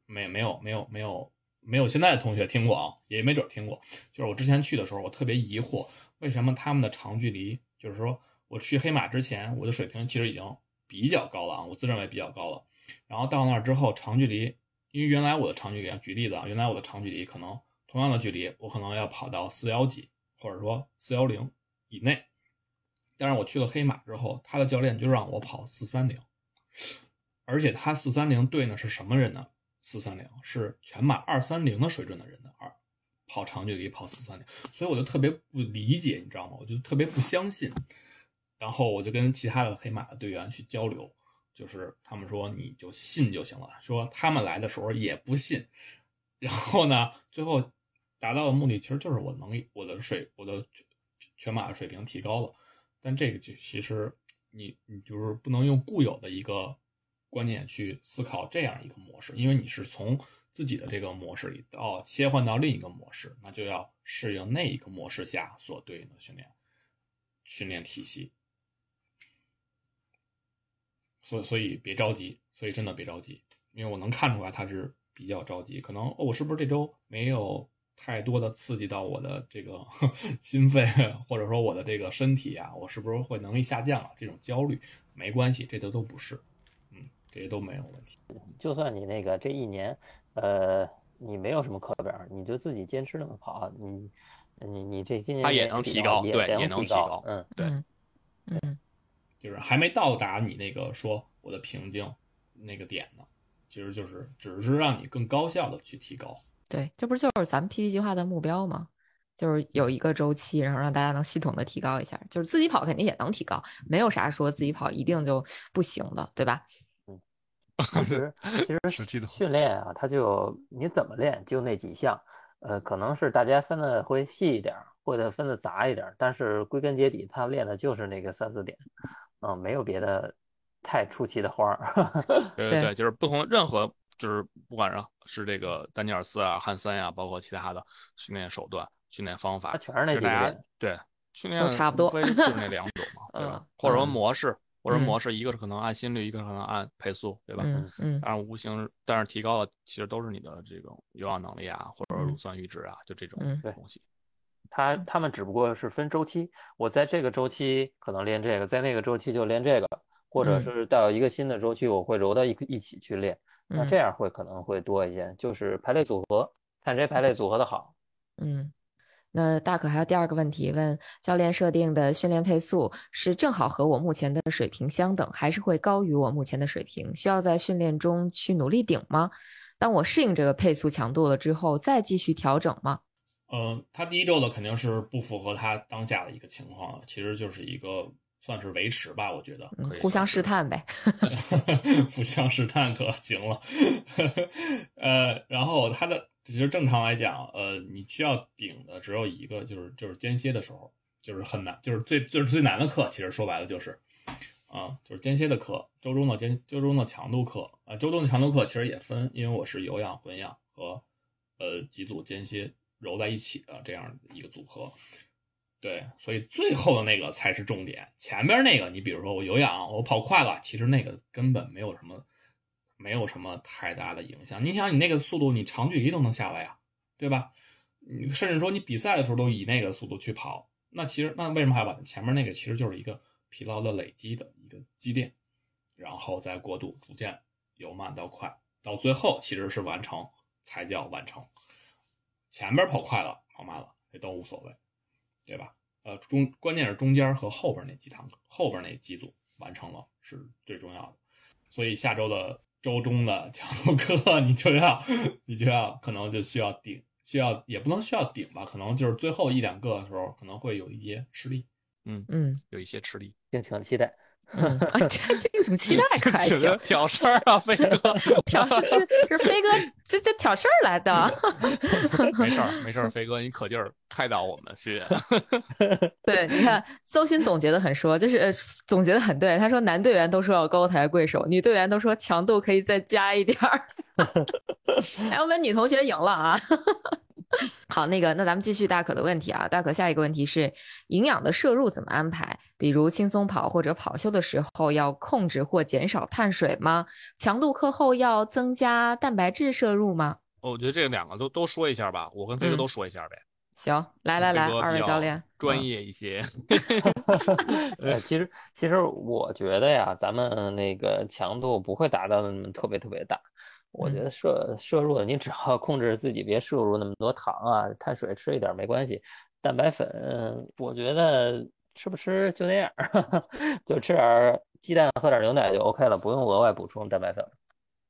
没没没有没有。没有没有现在的同学听过啊，也没准听过。就是我之前去的时候，我特别疑惑，为什么他们的长距离，就是说我去黑马之前，我的水平其实已经比较高了啊，我自认为比较高了。然后到那儿之后，长距离，因为原来我的长距离，举例子啊，原来我的长距离可能同样的距离，我可能要跑到四幺几，或者说四幺零以内。但是我去了黑马之后，他的教练就让我跑四三零，而且他四三零对呢是什么人呢？四三零是全马二三零的水准的人的二跑长距离跑四三零，所以我就特别不理解，你知道吗？我就特别不相信。然后我就跟其他的黑马的队员去交流，就是他们说你就信就行了，说他们来的时候也不信。然后呢，最后达到的目的其实就是我能力、我的水、我的全马的水平提高了。但这个就其实你你就是不能用固有的一个。观念去思考这样一个模式，因为你是从自己的这个模式里到切换到另一个模式，那就要适应那一个模式下所对应的训练训练体系。所所以别着急，所以真的别着急，因为我能看出来他是比较着急，可能、哦我是不是这周没有太多的刺激到我的这个 心肺，或者说我的这个身体啊，我是不是会能力下降了？这种焦虑没关系，这都都不是，这些都没有问题。就算你那个这一年，呃，你没有什么课表，你就自己坚持那么跑，你你你这今年它也能提高对也能提高提高，嗯，对，嗯就是还没到达你那个说我的瓶颈那个点呢，其实就是只是让你更高效的去提高。对，这不就是咱们 PP 计划的目标吗？就是有一个周期，然后让大家能系统的提高一下。就是自己跑肯定也能提高，没有啥说自己跑一定就不行的，对吧？其实其实 训练啊，它就你怎么练就那几项，呃，可能是大家分的会细一点儿，或者分的杂一点儿，但是归根结底，他练的就是那个三四点，嗯、没有别的太出奇的花儿。对对对，就是不同任何就是不管是是这个丹尼尔斯啊、汉森呀、包括其他的训练手段、训练方法，全是那几个练对训都练差不多无非就是那两种嘛，对吧嗯？或者说嗯模式，或者嗯模式，一个是可能按心率，一个可能按配速，对吧？嗯嗯当然无形，但是提高的其实都是你的这种有氧能力啊，或者乳酸阈值啊，就这种嗯东西。他他们只不过是分周期，我在这个周期可能练这个，在那个周期就练这个，或者嗯是到一个新的周期，我会揉到一一起去练，那嗯这样会可能会多一些，就是排列组合，看谁排列组合的好。嗯，那大可还有第二个问题，问教练设定的训练配速是正好和我目前的水平相等，还是会高于我目前的水平？需要在训练中去努力顶吗？当我适应这个配速强度了之后，再继续调整吗？嗯，他第一周的肯定是不符合他当下的一个情况，其实就是一个算是维持吧，我觉得嗯互相试探呗。互相试探可行了。呃，然后他的其实正常来讲，呃，你需要顶的只有一个，就是就是间歇的时候，就是很难，就是最就是最难的课。其实说白了就是，啊，就是间歇的课，周中的间周中的强度课啊，周中的强度课其实也分，因为我是有氧混氧和呃几组间歇揉在一起的这样一个组合。对，所以最后的那个才是重点。前边那个，你比如说我有氧，我跑快了，其实那个根本没有什么，没有什么太大的影响。你想，你那个速度，你长距离都能下来呀，对吧？你甚至说你比赛的时候都以那个速度去跑，那其实那为什么还要把前面那个其实就是一个疲劳的累积的一个积淀，然后再过渡，逐渐由慢到快，到最后其实是完成才叫完成。前边跑快了，跑慢了，这都无所谓。对吧？呃，中关键是中间和后边那几堂课，后边那几组完成了是最重要的。所以下周的周中的强度课，你就要 你就要可能就需要顶，需要也不能需要顶吧，可能就是最后一两个的时候可能会有一些吃力。嗯嗯，有一些吃力，敬请期待。嗯，啊，这这怎么期待 可还行？挑事儿啊，飞哥，挑事儿，这这飞哥这这挑事儿来的。没事儿，没事儿，飞哥，你可劲儿开导我们谢谢。对，你看邹鑫总结的很说，就是、呃、总结的很对。他说男队员都说要高抬贵手，女队员都说强度可以再加一点儿。哎，我们女同学赢了啊！好，那个，那咱们继续大可的问题啊。大可下一个问题是，营养的摄入怎么安排？比如轻松跑或者跑休的时候要控制或减少碳水吗？强度课后要增加蛋白质摄入吗？哦我觉得这两个都都说一下吧，我跟飞哥都说一下呗。行，来来来，二位教练，专业一些。呃，其实其实我觉得呀，咱们那个强度不会达到那么特别特别大。我觉得摄摄入的，你只要控制自己别摄入那么多糖啊，碳水吃一点没关系。蛋白粉，我觉得吃不吃就那样，就吃点鸡蛋，喝点牛奶就 OK 了，不用额外补充蛋白粉。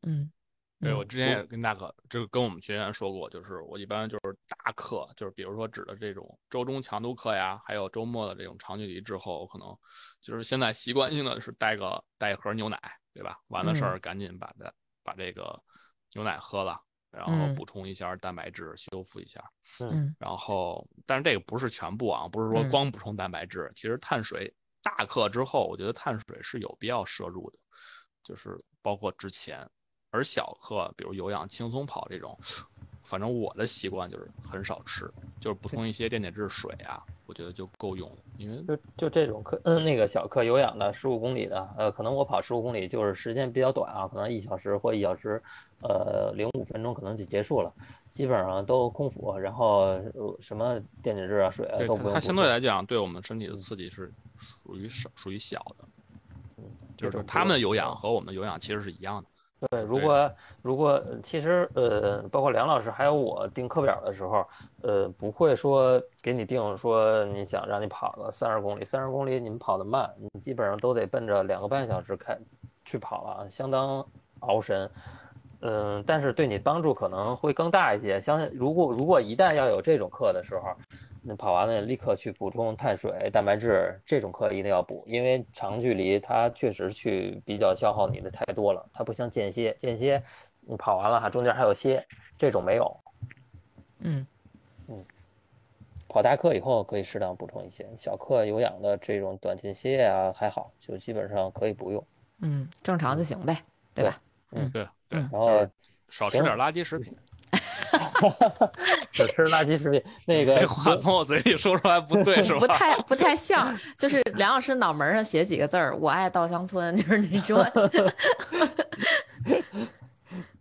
嗯，对，我之前也跟大可，这个跟我们学员说过，就是我一般就是大课，就是比如说指的这种周中强度课呀，还有周末的这种长距离之后，我可能就是现在习惯性的是带个带一盒牛奶，对吧？完了事儿赶紧把它把这个牛奶喝了，然后嗯。补充一下蛋白质，修复一下。嗯。然后，但是这个不是全部啊，不是说嗯。光补充蛋白质，其实碳水大课之后，我觉得碳水是有必要摄入的，就是包括之前，而小课，比如有氧轻松跑这种，反正我的习惯就是很少吃，就是补充一些电解质水啊，我觉得就够用了。因为就就这种课，嗯，那个小课有氧的十五公里的，呃，可能我跑十五公里就是时间比较短啊，可能一小时或一小时，呃，零五分钟可能就结束了，基本上都空腹，然后呃什么电解质啊、水啊都不用它相对来讲对我们身体的刺激是属于少属于小的，就是他们的有氧和我们的有氧其实是一样的。对，如果如果呃其实呃，包括梁老师还有我定课表的时候，呃，不会说给你定说你想让你跑个三十公里，三十公里你们跑得慢，你基本上都得奔着两个半小时开去跑了，相当熬神。嗯，但是对你帮助可能会更大一些。相信如果如果一旦要有这种课的时候，你跑完了立刻去补充碳水、蛋白质，这种课一定要补，因为长距离它确实去比较消耗你的太多了，它不像间歇，间歇你跑完了哈，中间还有歇，这种没有。嗯嗯，跑大课以后可以适当补充一些，小课有氧的这种短间歇啊还好，就基本上可以不用。嗯，正常就行呗，对吧？嗯，对对，然后少吃点垃圾食品。只吃垃圾食品，那个话从我嘴里说出来不对是吧？不太不太像，就是梁老师脑门上写几个字儿“我爱稻香村”，就是那种。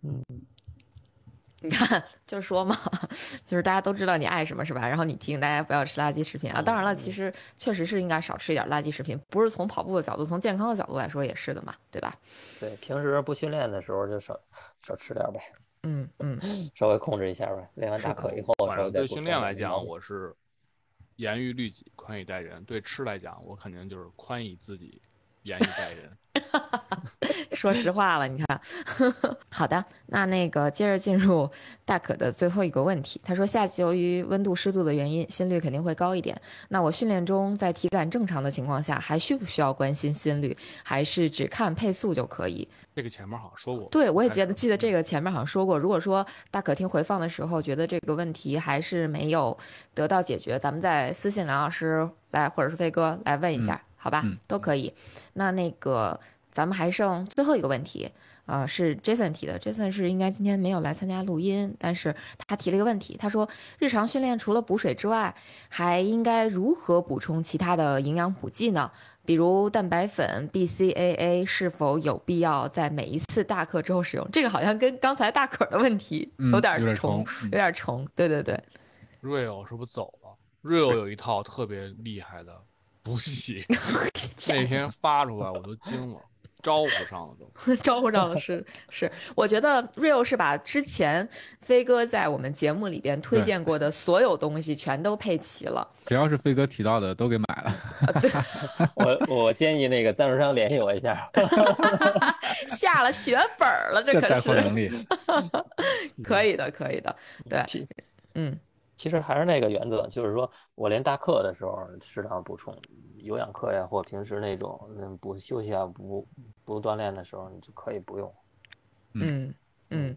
嗯 你看，就说嘛，就是大家都知道你爱什么是吧？然后你提醒大家不要吃垃圾食品啊。当然了，其实确实是应该少吃一点垃圾食品，不是从跑步的角度，从健康的角度来说也是的嘛，对吧？对，平时不训练的时候就少少吃点呗。嗯嗯，稍微控制一下吧。练完大课以后，对训练来讲，我是严于律己，宽以待人；对吃来讲，我肯定就是宽以自己，严以待人。说实话了，你看。好的，那那个接着进入大可的最后一个问题。他说，夏季由于温度湿度的原因，心率肯定会高一点。那我训练中在体感正常的情况下，还需不需要关心心率，还是只看配速就可以？这个前面好像说过。对，我也记得记得这个前面好像说过。如果说大可听回放的时候觉得这个问题还是没有得到解决，咱们再私信梁老师来，或者是飞哥来问一下，好吧？嗯都可以。那那个咱们还剩最后一个问题，呃，是 Jason 提的。Jason 是应该今天没有来参加录音，但是他提了一个问题，他说日常训练除了补水之外，还应该如何补充其他的营养补剂呢？比如蛋白粉、BCAA 是否有必要在每一次大课之后使用？这个好像跟刚才大可的问题嗯有点有点重，重嗯有点重。对对对，Rio 是不是走了？Rio 有一套特别厉害的补习，那天发出来我都惊了，招呼上了都。招呼上了是是，我觉得 Real 是把之前飞哥在我们节目里边推荐过的所有东西全都配齐了。只要是飞哥提到的都给买了。我我建议那个赞助商联系我一下。下了血本儿了，这可是能力，可以的，可以的，对，嗯，其实还是那个原则，就是说我连大课的时候适当补充，有氧课呀，或平时那种嗯不休息啊、不不锻炼的时候，你就可以不用。嗯嗯，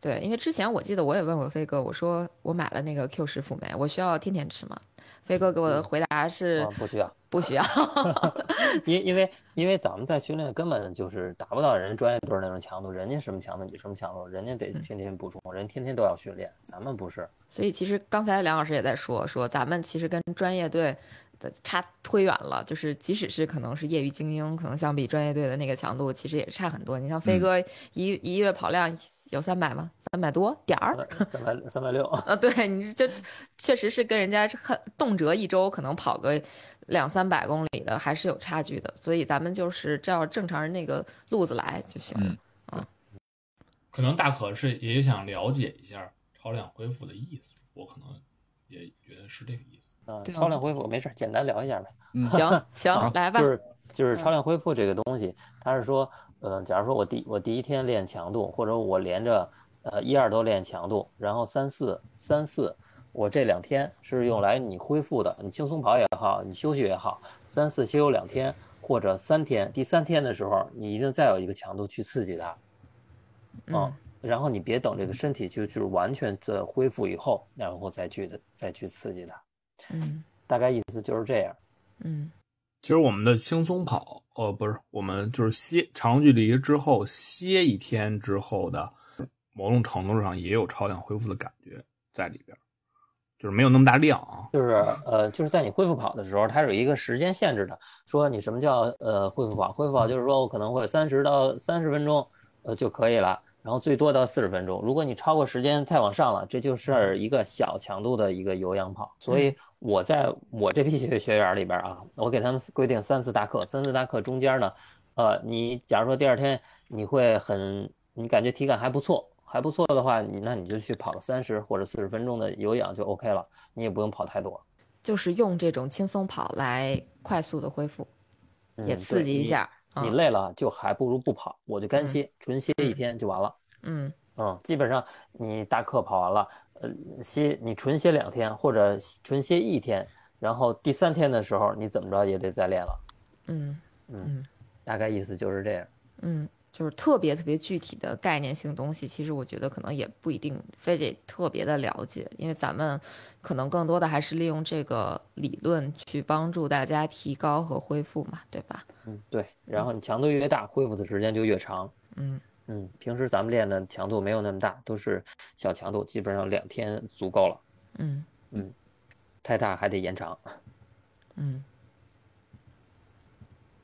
对，因为之前我记得我也问过飞哥，我说我买了那个 Q 十辅酶，我需要天天吃吗？飞哥给我的回答是、啊不需要，不需要。因因为因为咱们在训练根本就是达不到人家专业队儿那种强度，人家什么强度你什么强度，人家得天天补充，人天天都要训练，咱们不是。所以其实刚才梁老师也在说，说咱们其实跟专业队的差忒远了，就是即使是可能是业余精英，可能相比专业队的那个强度，其实也是差很多。你像飞哥一、一月跑量有三百吗？三百多点儿？三百三百六。啊，对，你这确实是跟人家很动辄一周可能跑个两三百公里的，还是有差距的。所以咱们就是照正常人那个路子来就行了。可能大可是也想了解一下超量恢复的意思，我可能也觉得是这个意思。啊，对超量恢复没事儿，简单聊一下呗。嗯行 行，来吧。就是就是嗯超量恢复这个东西，它是说，呃，假如说我第我第一天练强度，或者我连着呃一二都练强度，然后三四三四，我这两天是用来你恢复的，你轻松跑也好，你休息也好，三四休两天或者三天，第三天的时候你一定再有一个强度去刺激它，嗯然后你别等这个身体就就是完全的恢复以后，然后再去的再去刺激它，嗯大概意思就是这样。嗯其实我们的轻松跑，呃，不是，我们就是歇长距离之后歇一天之后的某种程度上也有超量恢复的感觉在里边，就是没有那么大量啊。就是呃，就是在你恢复跑的时候，它有一个时间限制的，说你什么叫呃恢复跑？恢复跑就是说我可能会三十到三十分钟呃就可以了，然后最多到四十分钟。如果你超过时间再往上了，这就是一个小强度的一个有氧跑。所以我在我这批学学员里边啊，我给他们规定三次大课，三次大课中间呢，呃，你假如说第二天你会很，你感觉体感还不错。还不错的话，你那你就去跑个三十或者四十分钟的有氧就 OK 了，你也不用跑太多。就是用这种轻松跑来快速的恢复，嗯也刺激一下。你嗯累了就还不如不跑，我就干歇，纯歇一天就完了。嗯嗯，基本上你大课跑完了，呃，歇你纯歇两天或者纯歇一天，然后第三天的时候你怎么着也得再练了。嗯嗯，大概意思就是这样。嗯，就是特别特别具体的概念性东西，其实我觉得可能也不一定非得特别的了解，因为咱们可能更多的还是利用这个理论去帮助大家提高和恢复嘛，对吧？嗯，对。然后你强度越大，恢复的时间就越长。嗯嗯，平时咱们练的强度没有那么大，都是小强度，基本上两天足够了。嗯嗯，太大还得延长。嗯，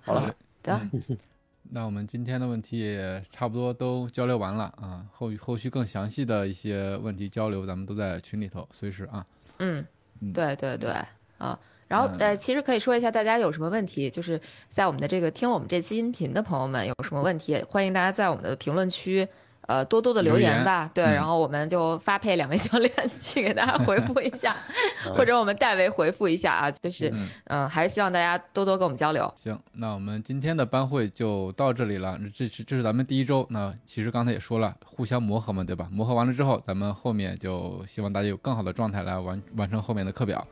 好了，的。那我们今天的问题也差不多都交流完了啊，后后续更详细的一些问题交流，咱们都在群里头，随时啊。嗯，嗯对对对啊。然后嗯呃，其实可以说一下，大家有什么问题，就是在我们的这个听我们这期音频的朋友们有什么问题，欢迎大家在我们的评论区。呃，多多的留留言言吧，对，嗯然后我们就发配两位教练 去给大家回复一下，嗯或者我们代为回复一下啊，就是嗯嗯、还是希望大家多多跟我们交流。行，那我们今天的班会就到这里了。这是这是咱们第一周，那其实刚才也说了，互相磨合嘛，对吧？磨合完了之后，咱们后面就希望大家有更好的状态来完完成后面的课表。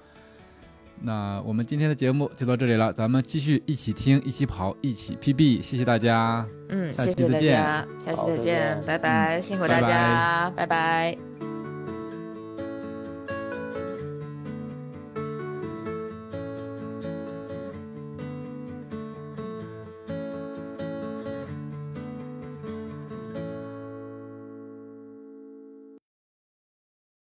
那我们今天的节目就到这里了，咱们继续一起听，一起跑，一起 PB，谢谢大家。嗯，下谢谢大期再见。家，下期再再见，见拜拜，辛苦大拜拜。家，拜拜